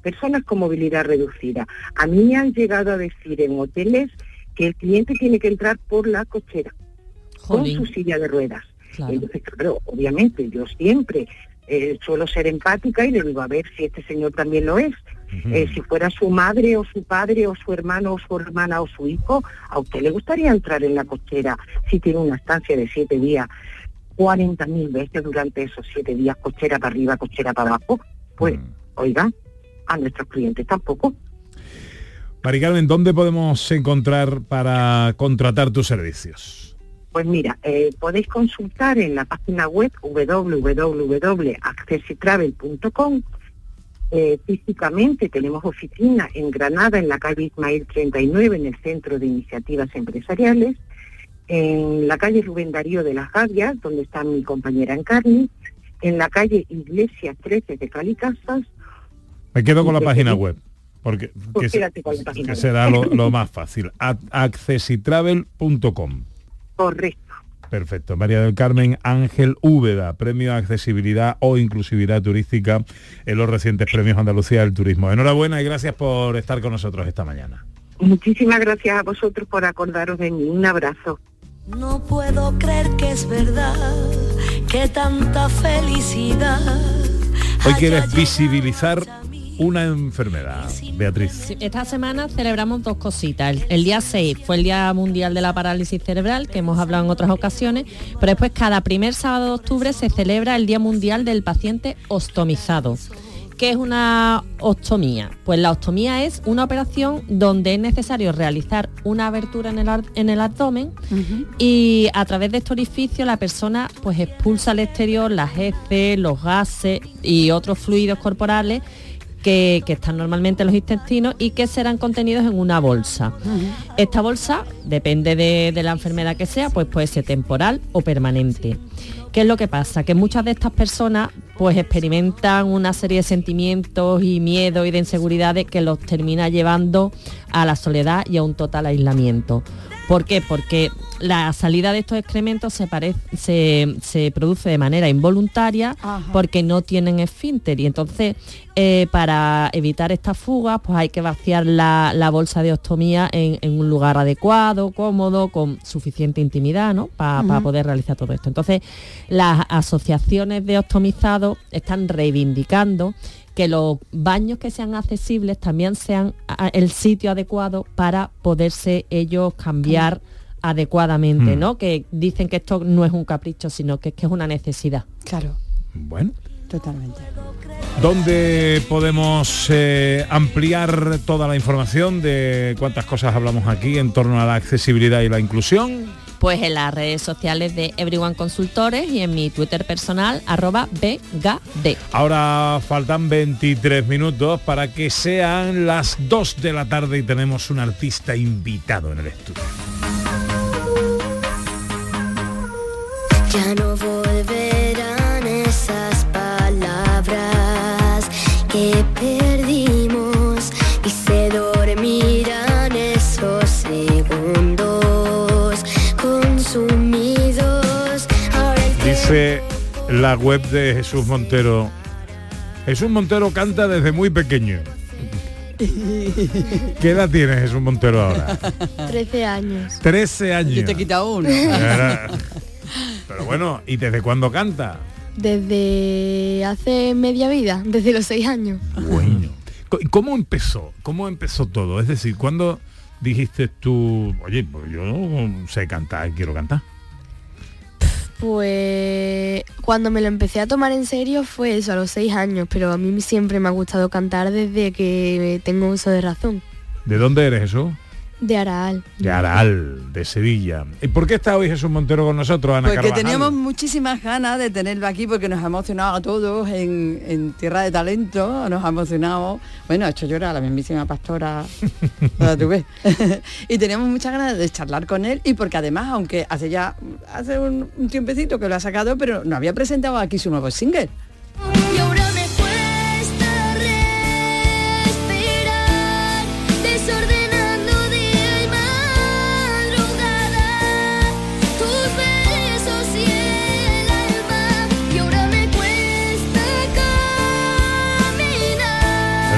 personas con movilidad reducida. A mí me han llegado a decir en hoteles que el cliente tiene que entrar por la cochera Jolín. con su silla de ruedas. Claro. Entonces, claro, obviamente yo siempre eh, suelo ser empática y le digo, a ver si este señor también lo es. Eh, si fuera su madre o su padre o su hermano o su hermana o su hijo, ¿a usted le gustaría entrar en la cochera si tiene una estancia de siete días, 40 mil veces durante esos siete días, cochera para arriba, cochera para abajo? Pues, oiga, a nuestros clientes tampoco. Mari Carmen, ¿dónde podemos encontrar para contratar tus servicios? Pues mira, eh, podéis consultar en la página web www.accessitravel.com. Eh, físicamente tenemos oficina en Granada, en la calle Ismail 39, en el Centro de Iniciativas Empresariales, en la calle Rubén Darío de las Gavias, donde está mi compañera Encarni, en la calle Iglesia 13 de Calicasas, Me quedo con la página web. Porque Pues que, que será lo, lo más fácil. Accessitravel.com. correcto. Perfecto. María del Carmen Ángel Úbeda, premio a accesibilidad o inclusividad turística en los recientes premios Andalucía del Turismo. Enhorabuena y gracias por estar con nosotros esta mañana. Muchísimas gracias a vosotros por acordaros de mí. Un abrazo. No puedo creer que es verdad que tanta felicidad. Hoy quieres visibilizar una enfermedad, Beatriz. Sí, Esta semana celebramos dos cositas. El, el día 6 fue el Día Mundial de la Parálisis Cerebral, que hemos hablado en otras ocasiones, pero después cada primer sábado de octubre se celebra el Día Mundial del Paciente Ostomizado. ¿Qué es una ostomía? Pues la ostomía es una operación donde es necesario realizar una abertura en el, ar- en el abdomen y a través de este orificio la persona pues expulsa al exterior las heces, los gases y otros fluidos corporales que, que están normalmente en los intestinos y que serán contenidos en una bolsa. Esta bolsa, depende de, de la enfermedad que sea, pues puede ser temporal o permanente. ¿Qué es lo que pasa? Que muchas de estas personas pues experimentan una serie de sentimientos y miedos y de inseguridades que los termina llevando a la soledad y a un total aislamiento. ¿Por qué? Porque la salida de estos excrementos se, parece, se, se produce de manera involuntaria Ajá. porque no tienen esfínter y entonces eh, para evitar estas fugas pues hay que vaciar la, la bolsa de ostomía en, en un lugar adecuado, cómodo, con suficiente intimidad, ¿no? Para poder realizar todo esto. Entonces las asociaciones de ostomizados están reivindicando que los baños que sean accesibles también sean el sitio adecuado para poderse ellos cambiar adecuadamente, Mm. ¿no? Que dicen que esto no es un capricho, sino que es que es una necesidad. Claro, Bueno, totalmente. ¿dónde podemos eh, ampliar toda la información de cuántas cosas hablamos aquí en torno a la accesibilidad y la inclusión? Pues en las redes sociales de Everyone Consultores y en mi Twitter personal, arroba BGD. Ahora faltan 23 minutos para que sean las 2 de la tarde y tenemos un artista invitado en el estudio. La web de Jesús Montero. Jesús Montero canta desde muy pequeño. ¿Qué edad tiene Jesús Montero ahora? 13 años. 13 años. Yo te he quitado uno. Pero bueno, ¿y desde cuándo canta? Desde hace media vida, desde los 6 años. Bueno. Co- ¿y ¿Cómo empezó? ¿Cómo empezó todo? Es decir, ¿cuándo dijiste tú, oye, pues yo sé cantar quiero cantar? Pues cuando me lo empecé a tomar en serio fue eso, a los 6 años, pero a mí siempre me ha gustado cantar desde que tengo uso de razón. ¿De dónde eres Jesús? De Araal. de Aral, de Sevilla. ¿Y por qué está hoy Jesús Montero con nosotros, Ana Porque Carvajal? teníamos muchísimas ganas de tenerlo aquí porque nos ha emocionado a todos en, en Tierra de Talento, nos ha emocionado, bueno, ha hecho llorar a la mismísima pastora, y teníamos muchas ganas de charlar con él y porque además, aunque hace ya, hace un, un tiempecito que lo ha sacado, pero no había presentado aquí su nuevo single. Y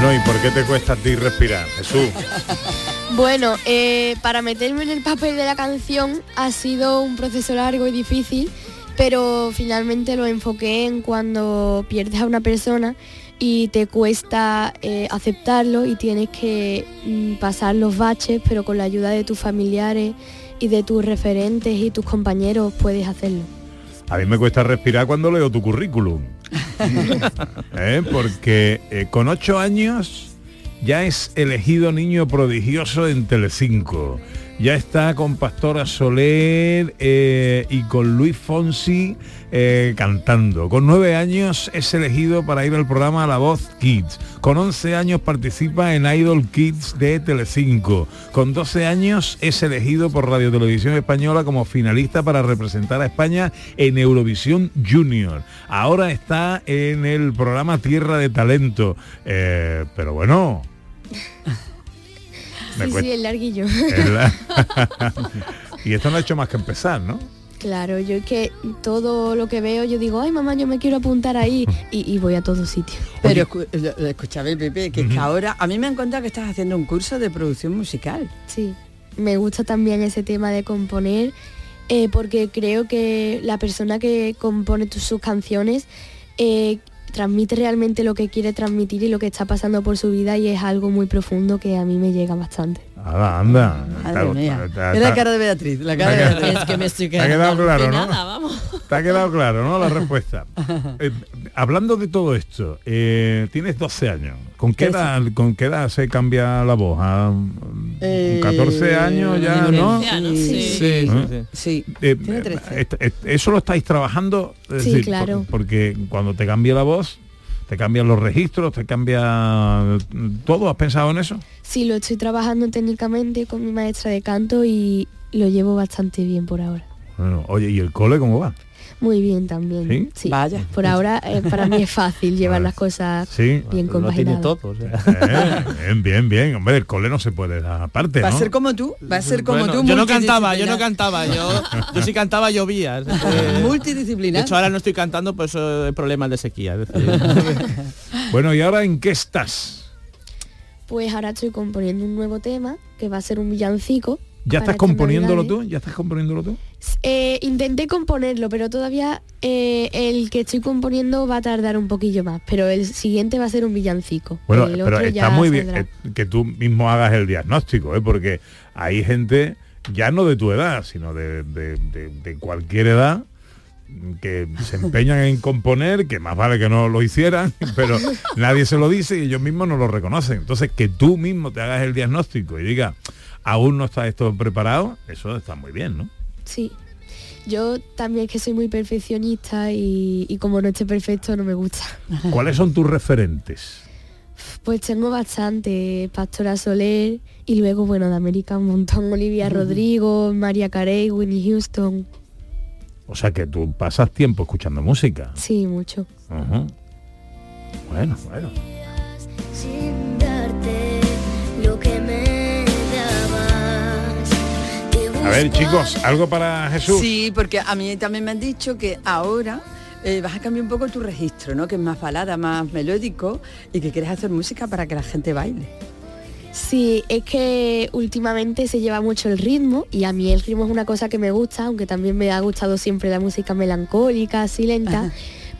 Bueno, ¿y por qué te cuesta a ti respirar, Jesús? Bueno, eh, para meterme en el papel de la canción ha sido un proceso largo y difícil, pero finalmente lo enfoqué en cuando pierdes a una persona y te cuesta eh, aceptarlo y tienes que mm, pasar los baches, pero con la ayuda de tus familiares y de tus referentes y tus compañeros puedes hacerlo. A mí me cuesta respirar cuando leo tu currículum. ¿Eh? Porque eh, con ocho años ya es elegido niño prodigioso en Telecinco. Ya está con Pastora Soler eh, y con Luis Fonsi eh, cantando. Con nueve años es elegido para ir al programa La Voz Kids. Con 11 años participa en Idol Kids de Telecinco. Con 12 años es elegido por Radio Televisión Española como finalista para representar a España en Eurovisión Junior. Ahora está en el programa Tierra de Talento. Eh, pero bueno. Me Sí, cuesta- sí, el larguillo. el- y esto no ha hecho más que empezar, ¿no? Claro, yo es que todo lo que veo, yo digo, ay mamá, yo me quiero apuntar ahí y, y voy a todo sitio. Pero escúchame, Pepe, que es que ahora a mí me han contado que estás haciendo un curso de producción musical. Sí, me gusta también ese tema de componer, eh, porque creo que la persona que compone tus, sus canciones eh, transmite realmente lo que quiere transmitir y lo que está pasando por su vida y es algo muy profundo que a mí me llega bastante. Anda, anda. Madre Está- mía. está- Es la cara de Beatriz, la cara de Beatriz. Es que me estoy te ha quedado quedando claro, ¿no? alucinada, vamos. Te ha quedado claro, ¿no? La respuesta. Eh, hablando de todo esto, eh, tienes 12 años. ¿Con qué, edad, ¿Con qué edad se cambia la voz? ¿A Eh, 14 años ya, no? Sí, Sí, sí. Sí. Eh, Tiene eh, 13. est- est- ¿Eso lo estáis trabajando? Es Sí, decir, claro. por- porque cuando te cambia la voz, te cambian los registros, te cambia todo. ¿Has pensado en eso? Sí, lo estoy trabajando técnicamente con mi maestra de canto y lo llevo bastante bien por ahora. Bueno, oye, ¿y el cole cómo va? Muy bien también. ¿Sí? Vaya. Por ahora eh, para mí es fácil llevar las cosas Sí. bien compaginadas. Eh, bien, bien, bien. Hombre, el cole no se puede dar aparte, Va a ser como tú, va a ser como Bueno, tú. yo no cantaba, yo no multidisciplinar. cantaba, yo, yo sí cantaba, llovía. es que- De Multidisciplinar. hecho, ahora no estoy cantando, pues eso es problemas de sequía. es decir, Bueno, ¿y ahora en qué estás? Pues ahora estoy componiendo un nuevo tema que va a ser un villancico. ¿Ya estás componiéndolo tú? ¿Ya estás componiéndolo tú? Eh, intenté componerlo, pero todavía eh, el que estoy componiendo va a tardar un poquillo más. Pero el siguiente va a ser un villancico. Bueno, El pero otro está ya muy bien eh, que tú mismo hagas el diagnóstico, ¿eh? porque hay gente, ya no de tu edad, sino de, de- de- de cualquier edad, que se empeñan en componer, que más vale que no lo hicieran, pero nadie se lo dice y ellos mismos no lo reconocen. Entonces, que tú mismo te hagas el diagnóstico y digas, aún no está esto preparado, eso está muy bien, ¿no? Sí. Yo también es que soy muy perfeccionista y, y como no esté perfecto no me gusta. ¿Cuáles son tus referentes? Pues tengo bastante, Pastora Soler y luego, bueno, de América un montón, Olivia Rodrigo, María Carey, Winnie Houston, O sea, que tú pasas tiempo escuchando música. sí, mucho. Bueno, bueno. A ver, chicos, algo para Jesús. Sí, porque a mí también me han dicho que ahora eh, vas a cambiar un poco tu registro, ¿no? Que es más balada, más melódico y que quieres hacer música para que la gente baile. Sí, es que últimamente se lleva mucho el ritmo y a mí el ritmo es una cosa que me gusta, aunque también me ha gustado siempre la música melancólica, así lenta.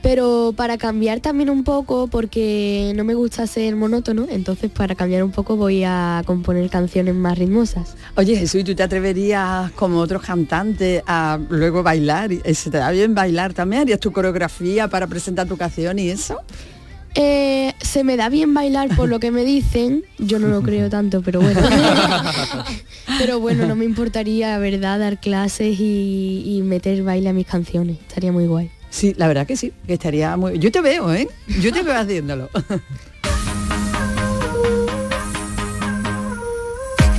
Pero para cambiar también un poco, porque no me gusta ser monótono, entonces para cambiar un poco voy a componer canciones más ritmosas. Oye Jesús, ¿y tú te atreverías como otros cantantes a luego bailar? ¿Y ¿Se te da bien bailar también? ¿Harías tu coreografía para presentar tu canción y eso? Eh, se me da bien bailar por lo que me dicen. Yo no lo creo tanto, pero bueno. pero bueno, no me importaría, verdad, dar clases y, y meter baile a mis canciones. Estaría muy guay. Sí, la verdad que sí, que estaría muy... Yo te veo, ¿eh? Yo te veo haciéndolo.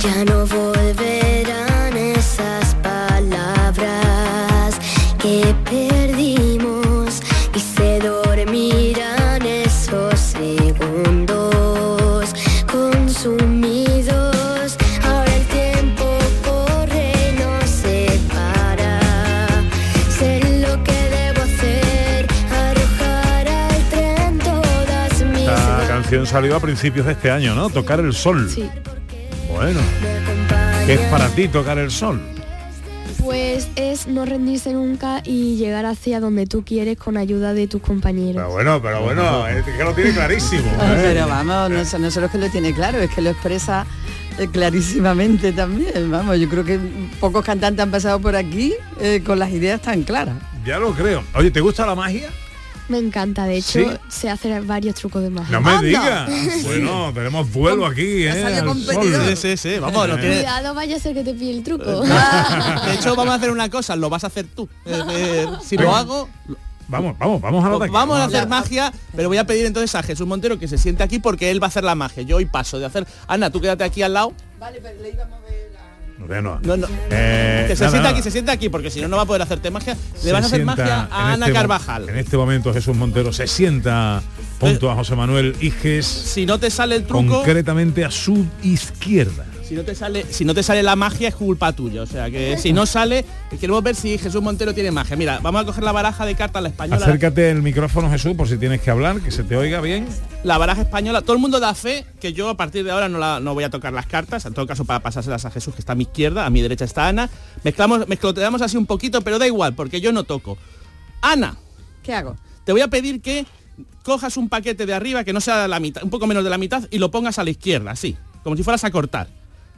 Ya no volverán esas palabras que salió a principios de este año, ¿no? Tocar el sol. Sí. Bueno. ¿Qué es para ti tocar el sol? Pues es no rendirse nunca y llegar hacia donde tú quieres con ayuda de tus compañeros. Pero bueno, pero bueno, es que lo tiene clarísimo. Ah, ¿eh? Pero vamos, no, no solo es que lo tiene claro, es que lo expresa eh, clarísimamente también. Vamos, yo creo que pocos cantantes han pasado por aquí eh, con las ideas tan claras. Ya lo creo. Oye, ¿te gusta la magia? Me encanta, de hecho, ¿Sí? sé hacer varios trucos de magia. No me digas. Bueno, tenemos vuelo aquí, ¿eh? Sí, sí, sí, vamos, lo tiene- Cuidado, vaya a ser que te pille el truco. De hecho, vamos a hacer una cosa, lo vas a hacer tú. Es decir, si lo hago, Vamos, vamos, vamos a lo de aquí. vamos a hacer magia, pero voy a pedir entonces a Jesús Montero que se siente aquí porque él va a hacer la magia. Yo hoy paso de hacer. Ana, tú quédate aquí al lado. Bueno, No, no. eh, que se nada, sienta nada. aquí, se sienta aquí, porque si no, no va a poder hacerte magia. Le vas a hacer magia a Ana este Carvajal. En este momento Jesús Montero se sienta junto a José Manuel Iges, Si no te sale el truco, concretamente a su izquierda. Si no te sale, si no te sale la magia es culpa tuya. O sea que si no sale, queremos ver si Jesús Montero tiene magia. Mira, vamos a coger la baraja de cartas, la española. Acércate el micrófono, Jesús, por si tienes que hablar, que se te oiga bien. la baraja española, todo el mundo da fe que yo a partir de ahora no, la- no voy a tocar las cartas, en todo caso para pasárselas a Jesús que está a mi izquierda, a mi derecha está Ana. Mezclamos, mezcloteamos así un poquito, pero da igual, porque yo no toco. Ana, ¿Qué hago? te voy a pedir que cojas un paquete de arriba que no sea la mitad, un poco menos de la mitad y lo pongas a la izquierda, así, como si fueras a cortar.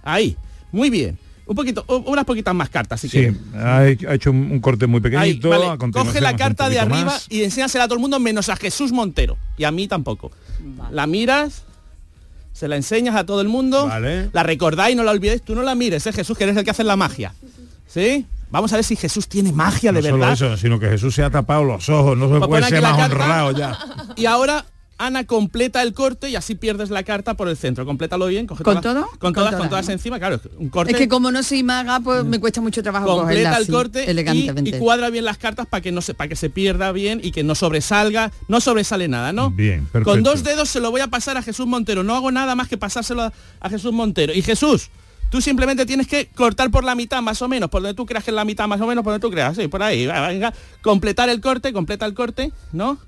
Ahí, muy bien. Un poquito, unas poquitas más cartas, si Sí, quieres. ha hecho un, un corte muy Ahí, pequeñito. vale. a continuación Coge la carta de arriba más. y enséñasela a todo el mundo menos a Jesús Montero. Y a mí tampoco. La miras, se la enseñas a todo el mundo, Vale. la recordáis, no la olvidéis. Tú no la mires, ¿eh, Jesús, que eres el que hace la magia. ¿Sí? Vamos a ver si Jesús tiene magia de No solo verdad. eso, sino que Jesús se ha tapado los ojos, no se Pues puede ser más carta. honrado ya. Y ahora Ana completa el corte y así pierdes la carta por el centro. Complétalo bien. coge ¿Con todas- todo? Con Con todas, todas, con todas ¿no? encima, claro. Un corte. Es que como no soy maga, pues me cuesta mucho trabajo cogerla completa el así, corte y, y cuadra bien las cartas para que no se para que se pierda bien y que no sobresalga no sobresale nada no Bien, perfecto. con dos dedos se lo voy a pasar a Jesús Montero no hago nada más que pasárselo a, a Jesús Montero y Jesús tú simplemente tienes que cortar por la mitad más o menos por donde tú creas que es la mitad más o menos por donde tú creas sí por ahí venga completar el corte completa el corte no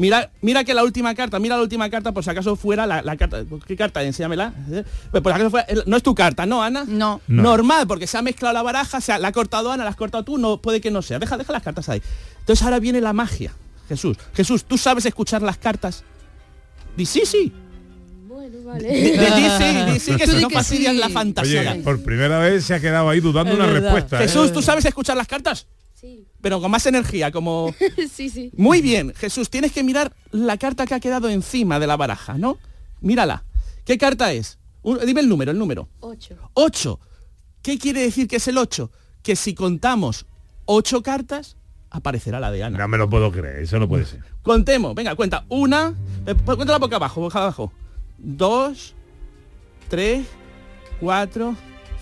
Mira, mira que la última carta, mira la última carta por si acaso fuera la, la carta. ¿Qué carta? Enséñamela. Eh, Pues por si acaso fuera- no es tu carta, ¿no, Ana? No. No. Normal, porque se ha mezclado la baraja, se ha- la ha cortado Ana, la has cortado tú, no puede que no sea. Deja, deja las cartas ahí. Entonces ahora viene la magia. Jesús, Jesús, ¿tú sabes escuchar las cartas? Di sí, sí. Vale. di- di sí, di sí, que si no fastidias sí. la fantasía. Oye, por primera vez se ha quedado ahí dudando Es una verdad. respuesta. ¿eh? Jesús, ¿tú sabes escuchar las cartas? Sí. Pero con más energía, como... sí, sí. Muy bien, Jesús, tienes que mirar la carta que ha quedado encima de la baraja, ¿no? Mírala. ¿Qué carta es? Un- dime el número, el número. Ocho. 8. ¿Qué quiere decir que es el 8? Que si contamos 8 cartas, aparecerá la de Ana. No me lo puedo creer, eso no puede ser. Contemos, venga, cuenta. Una, eh, pues cuéntala boca abajo, boca abajo. Dos, tres, cuatro,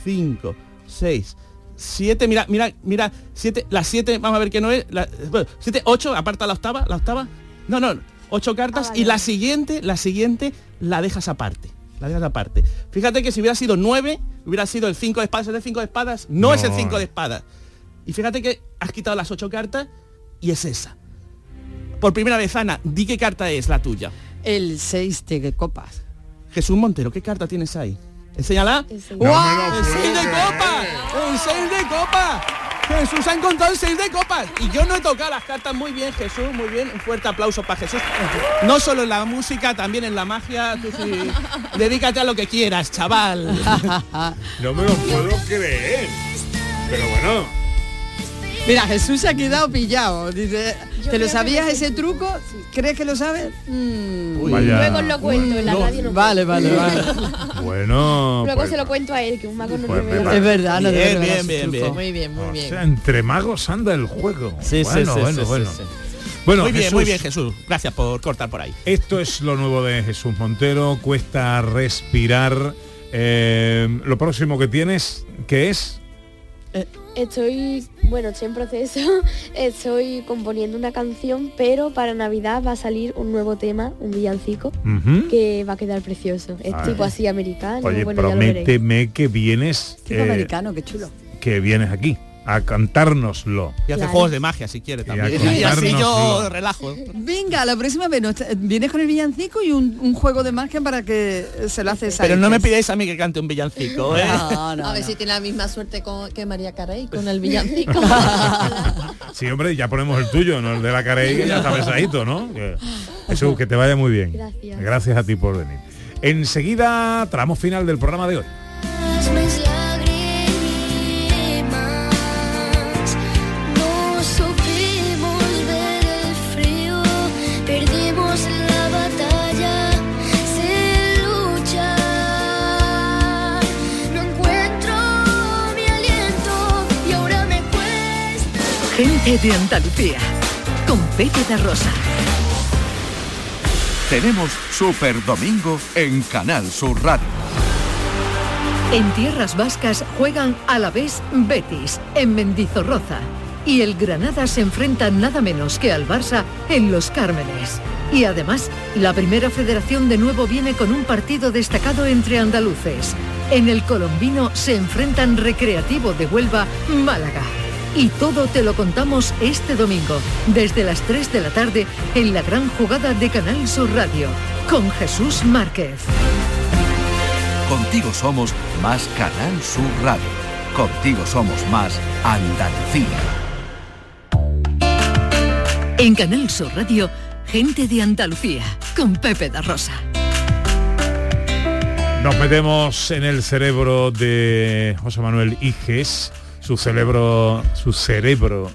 cinco, seis, siete, mira, mira, mira, siete, las siete, vamos a ver qué no es, la- bueno, siete, ocho, aparta la octava, la octava. No, no, ocho cartas Ah, vale, y la siguiente, la siguiente la dejas aparte. La dejas aparte. Fíjate que si hubiera sido nueve, hubiera sido el cinco de espadas, ¿es el cinco de espadas? No, No. es el cinco de espadas. Y fíjate que has quitado las ocho cartas y es esa. Por primera vez, Ana, di qué carta es la tuya. El 6 de copas. Jesús Montero, ¿qué carta tienes ahí? Seis. ¡Guau! ¡El 6 de copas! ¡El 6 de copas! Jesús ha encontrado el 6 de copas. Y yo no he tocado las cartas muy bien, Jesús, muy bien. Un fuerte aplauso para Jesús. No solo en la música, también en la magia. Tú sí. Dedícate a lo que quieras, chaval. No me lo puedo creer. Pero bueno. Mira, Jesús se ha quedado pillado. Dice, Yo ¿te lo que sabías ese truco? ¿Crees que lo sabes? Mm. Vaya. Luego lo cuento en la radio. No Vale, vale, vale. Bueno, Luego pues, se lo cuento a él, que un mago no Pues revela. venga. Es verdad, no Bien, bien, bien, bien. Muy bien, muy o bien. sea, entre magos anda el juego. Sí, sí, bueno, sí, bueno, sí, bueno. sí, sí. Bueno, muy bien, Jesús, muy bien, Jesús. Gracias por cortar por ahí. Esto es lo nuevo de Jesús Montero. Cuesta respirar. Eh, lo próximo que tienes, ¿qué es? Estoy, bueno, estoy en proceso, estoy componiendo una canción, pero para Navidad va a salir un nuevo tema, un villancico, Ujú. que va a quedar precioso. Es Ah. tipo así americano, Oye, bueno, ya lo veréis. prométeme que vienes, Tipo eh, americano, qué chulo. que vienes aquí a cantárnoslo. Y hace Claro. juegos de magia si quiere también. Y, así yo relajo. Venga, la próxima vez nos- vienes con el villancico y un, un juego de magia para que se lo haces Pero no me pidáis a mí que cante un villancico, ¿eh? No, no, a ver no. si tiene la misma suerte con- que María Carey con el villancico. Sí, hombre, ya ponemos el tuyo, no el de la Carey, ya está besadito, ¿no? Que- Jesús, que te vaya muy bien. Gracias. Gracias a ti por venir. Enseguida, tramo final del programa de hoy. Gente de Andalucía, con Pepe de Rosa. Tenemos Super Domingo en Canal Sur Radio. En tierras vascas juegan a la vez Betis, en Mendizorroza. Y el Granada se enfrenta nada menos que al Barça en Los Cármenes. Y además, la primera federación de nuevo viene con un partido destacado entre andaluces. En el colombino se enfrentan Recreativo de Huelva, Málaga. Y todo te lo contamos este domingo, desde las 3 de la tarde, en la gran jugada de Canal Sur Radio, con Jesús Márquez. Contigo somos más Canal Sur Radio. Contigo somos más Andalucía. En Canal Sur Radio, gente de Andalucía, con Pepe da Rosa. Nos metemos en el cerebro de José Manuel Iges, su cerebro, su cerebro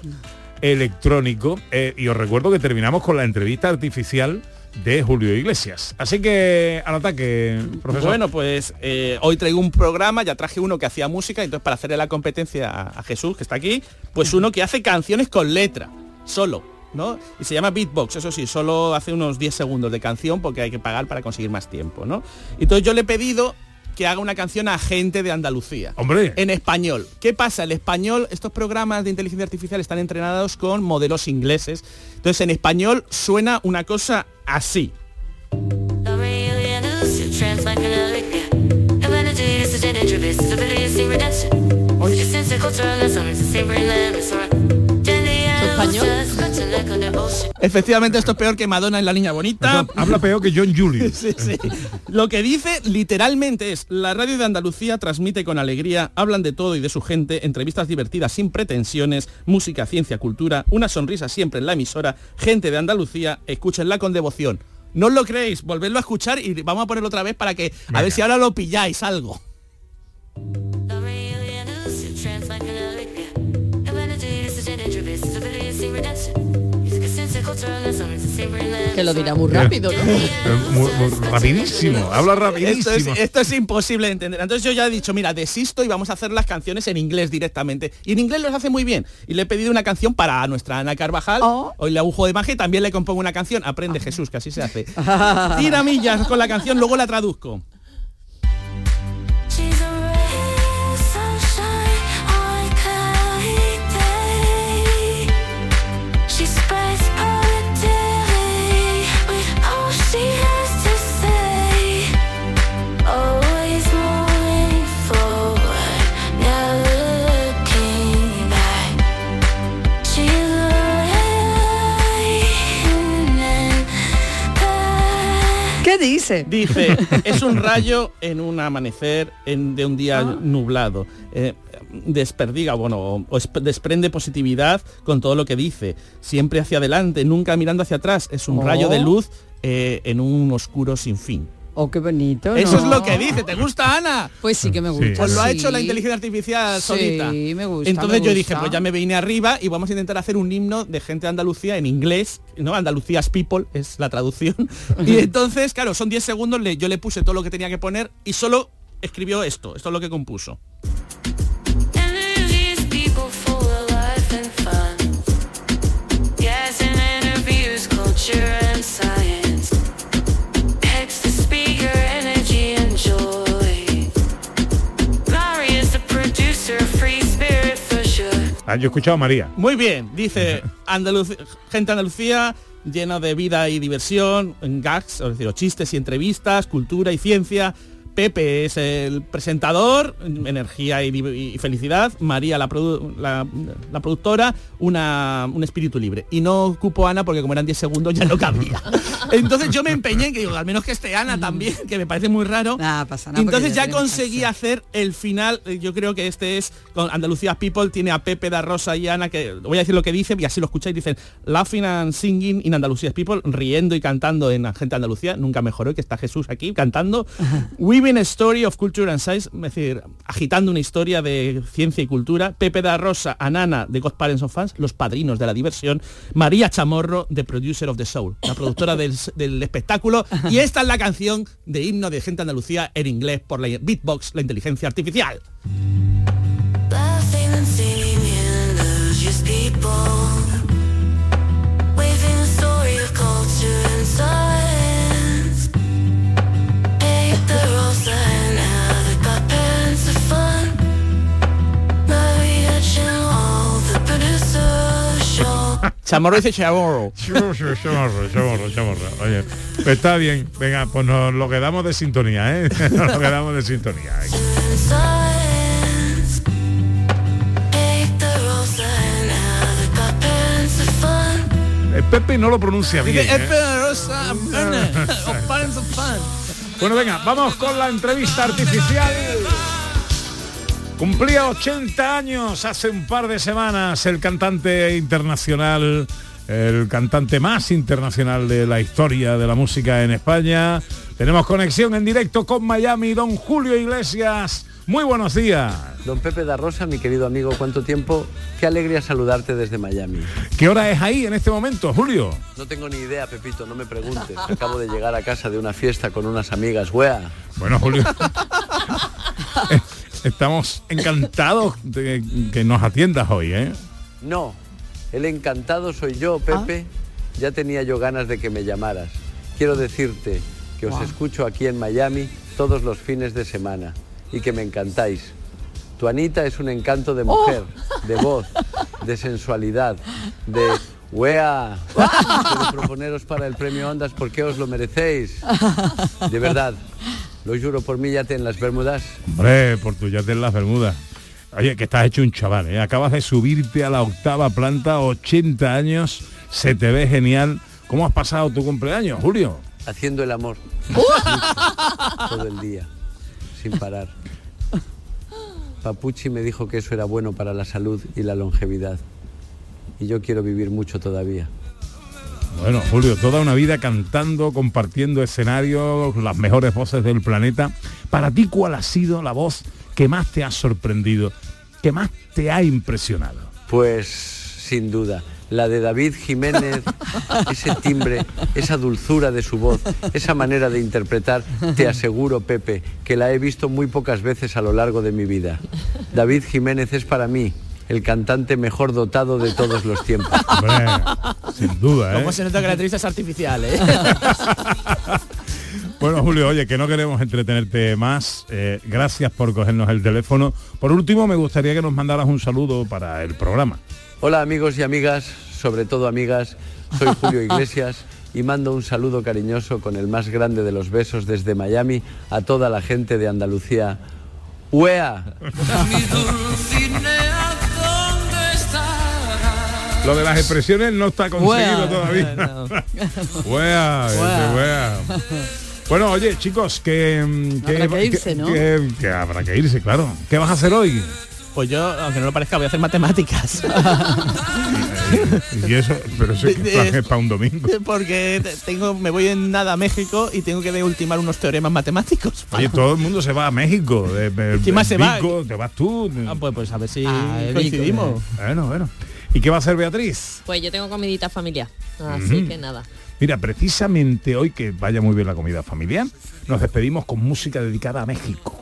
electrónico, eh, y os recuerdo que terminamos con la entrevista artificial de Julio Iglesias. Así que al ataque, profesor. Bueno, pues eh, hoy traigo un programa, ya traje uno que hacía música, entonces para hacerle la competencia a, a Jesús, que está aquí, pues uno que hace canciones con letra, solo, ¿no? Y se llama Beatbox, eso sí, solo hace unos 10 segundos de canción porque hay que pagar para conseguir más tiempo, ¿no? Entonces yo le he pedido que haga una canción a gente de Andalucía. Hombre. En español. ¿Qué pasa? El español, estos programas de inteligencia artificial están entrenados con modelos ingleses. Entonces en español suena una cosa así. Efectivamente esto es peor que Madonna en La Niña Bonita. Eso habla peor que John Julius. Sí, sí. Lo que dice literalmente es, la radio de Andalucía transmite con alegría, hablan de todo y de su gente, entrevistas divertidas sin pretensiones, música, ciencia, cultura, una sonrisa siempre en la emisora, gente de Andalucía, escúchenla con devoción. No os lo creéis, volvedlo a escuchar y vamos a ponerlo otra vez para que, a ver si ahora lo pilláis algo. Que lo dirá muy rápido, ¿no? Eh, muy- muy rapidísimo, habla rapidísimo. Esto es, esto es imposible de entender. Entonces yo ya he dicho, mira, desisto y vamos a hacer las canciones en inglés directamente. Y en inglés los hace muy bien. Y le he pedido una canción para nuestra Ana Carvajal. Hoy le juego de magia y también le compongo una canción. Aprende Jesús, que así se hace. Tira millas con la canción, luego la traduzco. Dice? Dice, es un rayo en un amanecer en- de un día nublado. Eh, desperdiga, bueno, o- o esp- desprende positividad con todo lo que dice. Siempre hacia adelante, nunca mirando hacia atrás. Es un Oh. rayo de luz eh, en un oscuro sin fin. Oh, qué bonito. Eso es lo que dice. ¿Te gusta, Ana? Pues sí que me gusta. Pues lo ha sí. hecho la inteligencia artificial Sí, solita. me gusta, Entonces me yo dije, pues ya me vine arriba y vamos a intentar hacer un himno de gente de Andalucía en inglés, ¿no? Andalucías People es la traducción. y entonces, claro, son 10 segundos, le- yo le puse todo lo que tenía que poner y solo escribió esto. Esto es lo que compuso. Ah, yo he escuchado a María. Muy bien, dice Andalucía, gente Andalucía llena de vida y diversión, gags, es decir, chistes y entrevistas, cultura y ciencia. Pepe es el presentador, energía y, y felicidad. María, la, produ- la- la productora, una, un espíritu libre. Y no ocupo Ana porque como eran 10 segundos ya no cabía. Entonces yo me empeñé en que digo, al menos que esté Ana también, que me parece muy raro. Nada, pasa nada. entonces ya conseguí hacer el final, yo creo que este es con Andalucía People, tiene a Pepe da Rosa y Ana, que voy a decir lo que dicen y así lo escucháis, dicen Laughing and Singing in Andalucía People, riendo y cantando en la gente de Andalucía, nunca mejoró que está Jesús aquí cantando, Weaving Story of Culture and Science, es decir, agitando una historia de ciencia y cultura, Pepe da Rosa, Anana de God Parents of Fans, los padrinos de la diversión, María Chamorro, The Producer of the Soul, la productora del, espectáculo, y esta es la canción de himno de gente de Andalucía en inglés por la beatbox, la inteligencia artificial. Chamorro dice Chamorro. Chamorro, chamorro, chamorro. Oye, pues está bien. Venga, pues nos lo quedamos de sintonía, ¿eh? Nos lo quedamos de sintonía. ¿eh? El Pepe no lo pronuncia bien. ¿eh? Fun. Bueno, venga, vamos con la entrevista artificial. Cumplía 80 años hace un par de semanas el cantante internacional, el cantante más internacional de la historia de la música en España. Tenemos conexión en directo con Miami, don Julio Iglesias. Muy buenos días. Don Pepe da Rosa, mi querido amigo, ¿cuánto tiempo? Qué alegría saludarte desde Miami. ¿Qué hora es ahí en este momento, Julio? No tengo ni idea, Pepito, no me preguntes. Acabo de llegar a casa de una fiesta con unas amigas, wea. Bueno, Julio. Estamos encantados de que nos atiendas hoy, ¿eh? No, el encantado soy yo, Pepe. Ya tenía yo ganas de que me llamaras. Quiero decirte que os escucho aquí en Miami todos los fines de semana y que me encantáis. Tu Anita es un encanto de mujer, de voz, de sensualidad, de wea. Quiero proponeros para el premio Ondas porque os lo merecéis. De verdad, lo juro por mí ya te en las Bermudas. Hombre, por tu yate en las Bermudas. Oye, que estás hecho un chaval, ¿eh? Acabas de subirte a la octava planta, 80 años, se te ve genial. ¿Cómo has pasado tu cumpleaños, Julio? Haciendo el amor. Todo el día, sin parar. Papuchi me dijo que eso era bueno para la salud y la longevidad. Y yo quiero vivir mucho todavía. Bueno, Julio, toda una vida cantando, compartiendo escenarios, las mejores voces del planeta. Para ti, ¿cuál ha sido la voz que más te ha sorprendido, que más te ha impresionado? Pues sin duda, la de David Jiménez, ese timbre, esa dulzura de su voz, esa manera de interpretar, te aseguro, Pepe, que la he visto muy pocas veces a lo largo de mi vida. David Jiménez es para mí el cantante mejor dotado de todos los tiempos. Hombre, sin duda, ¿eh? ¿Cómo se nota que la entrevista es artificial, eh? Bueno, Julio, oye, que no queremos entretenerte más. Eh, gracias por cogernos el teléfono. Por último, me gustaría que nos mandaras un saludo para el programa. Hola amigos y amigas, sobre todo amigas, soy Julio Iglesias y mando un saludo cariñoso con el más grande de los besos desde Miami a toda la gente de Andalucía. ¡Uea! Lo de las expresiones no está conseguido todavía. Wea, ese Wea. wea. Bueno, oye, chicos, que, mm, Habrá que irse, ¿no? que- que habrá que irse, claro. ¿Qué vas a hacer hoy? Pues yo, aunque no lo parezca, voy a hacer matemáticas. Y eso, pero eso es que De- plan es para un domingo. Porque te- tengo, me voy en nada a México y tengo que de ultimar unos teoremas matemáticos. Oye, todo el mundo se va a México. De, de- ¿Quién más de se va? Te vas tú. Ah, pues, pues a ver si Ah, coincidimos. Bueno, bueno. ¿Y qué va a hacer Beatriz? Pues yo tengo comidita familiar. Así que nada. Mira, precisamente hoy que vaya muy bien la comida familiar, nos despedimos con música dedicada a México.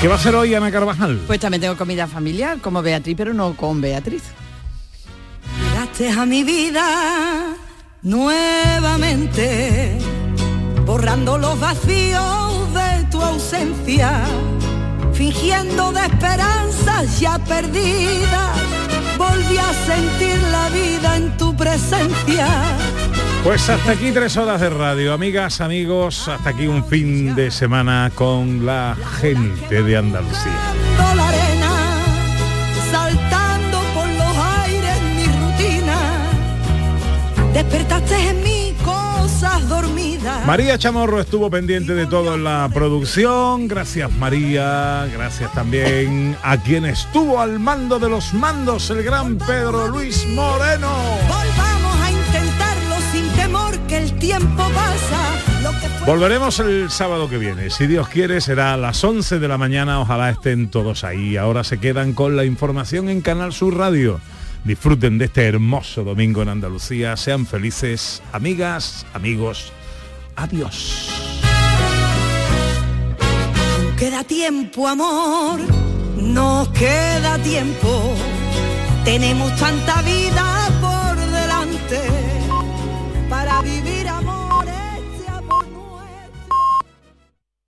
¿Qué va a hacer hoy Ana Carvajal? Pues también tengo comida familiar, como Beatriz, pero no con Beatriz. A mi vida nuevamente, borrando los vacíos de tu ausencia, fingiendo de esperanzas ya perdidas, volví a sentir la vida en tu presencia. Pues hasta aquí tres horas de radio, amigas, amigos, hasta aquí un fin de semana con la gente de Andalucía. Despertaste en mí cosas dormidas. María Chamorro estuvo pendiente de todo en la producción. Gracias María, gracias también a quien estuvo al mando de los mandos, el gran Pedro Luis Moreno. Volvamos a intentarlo sin temor que el tiempo pasa. Lo que fue Volveremos el sábado que viene. Si Dios quiere, será a las 11 de la mañana. Ojalá estén todos ahí. Ahora se quedan con la información en Canal Sur Radio. Disfruten de este hermoso domingo en Andalucía. Sean felices, amigas, amigos. Adiós. queda tiempo, amor, nos queda tiempo. Tenemos tanta vida por delante para vivir.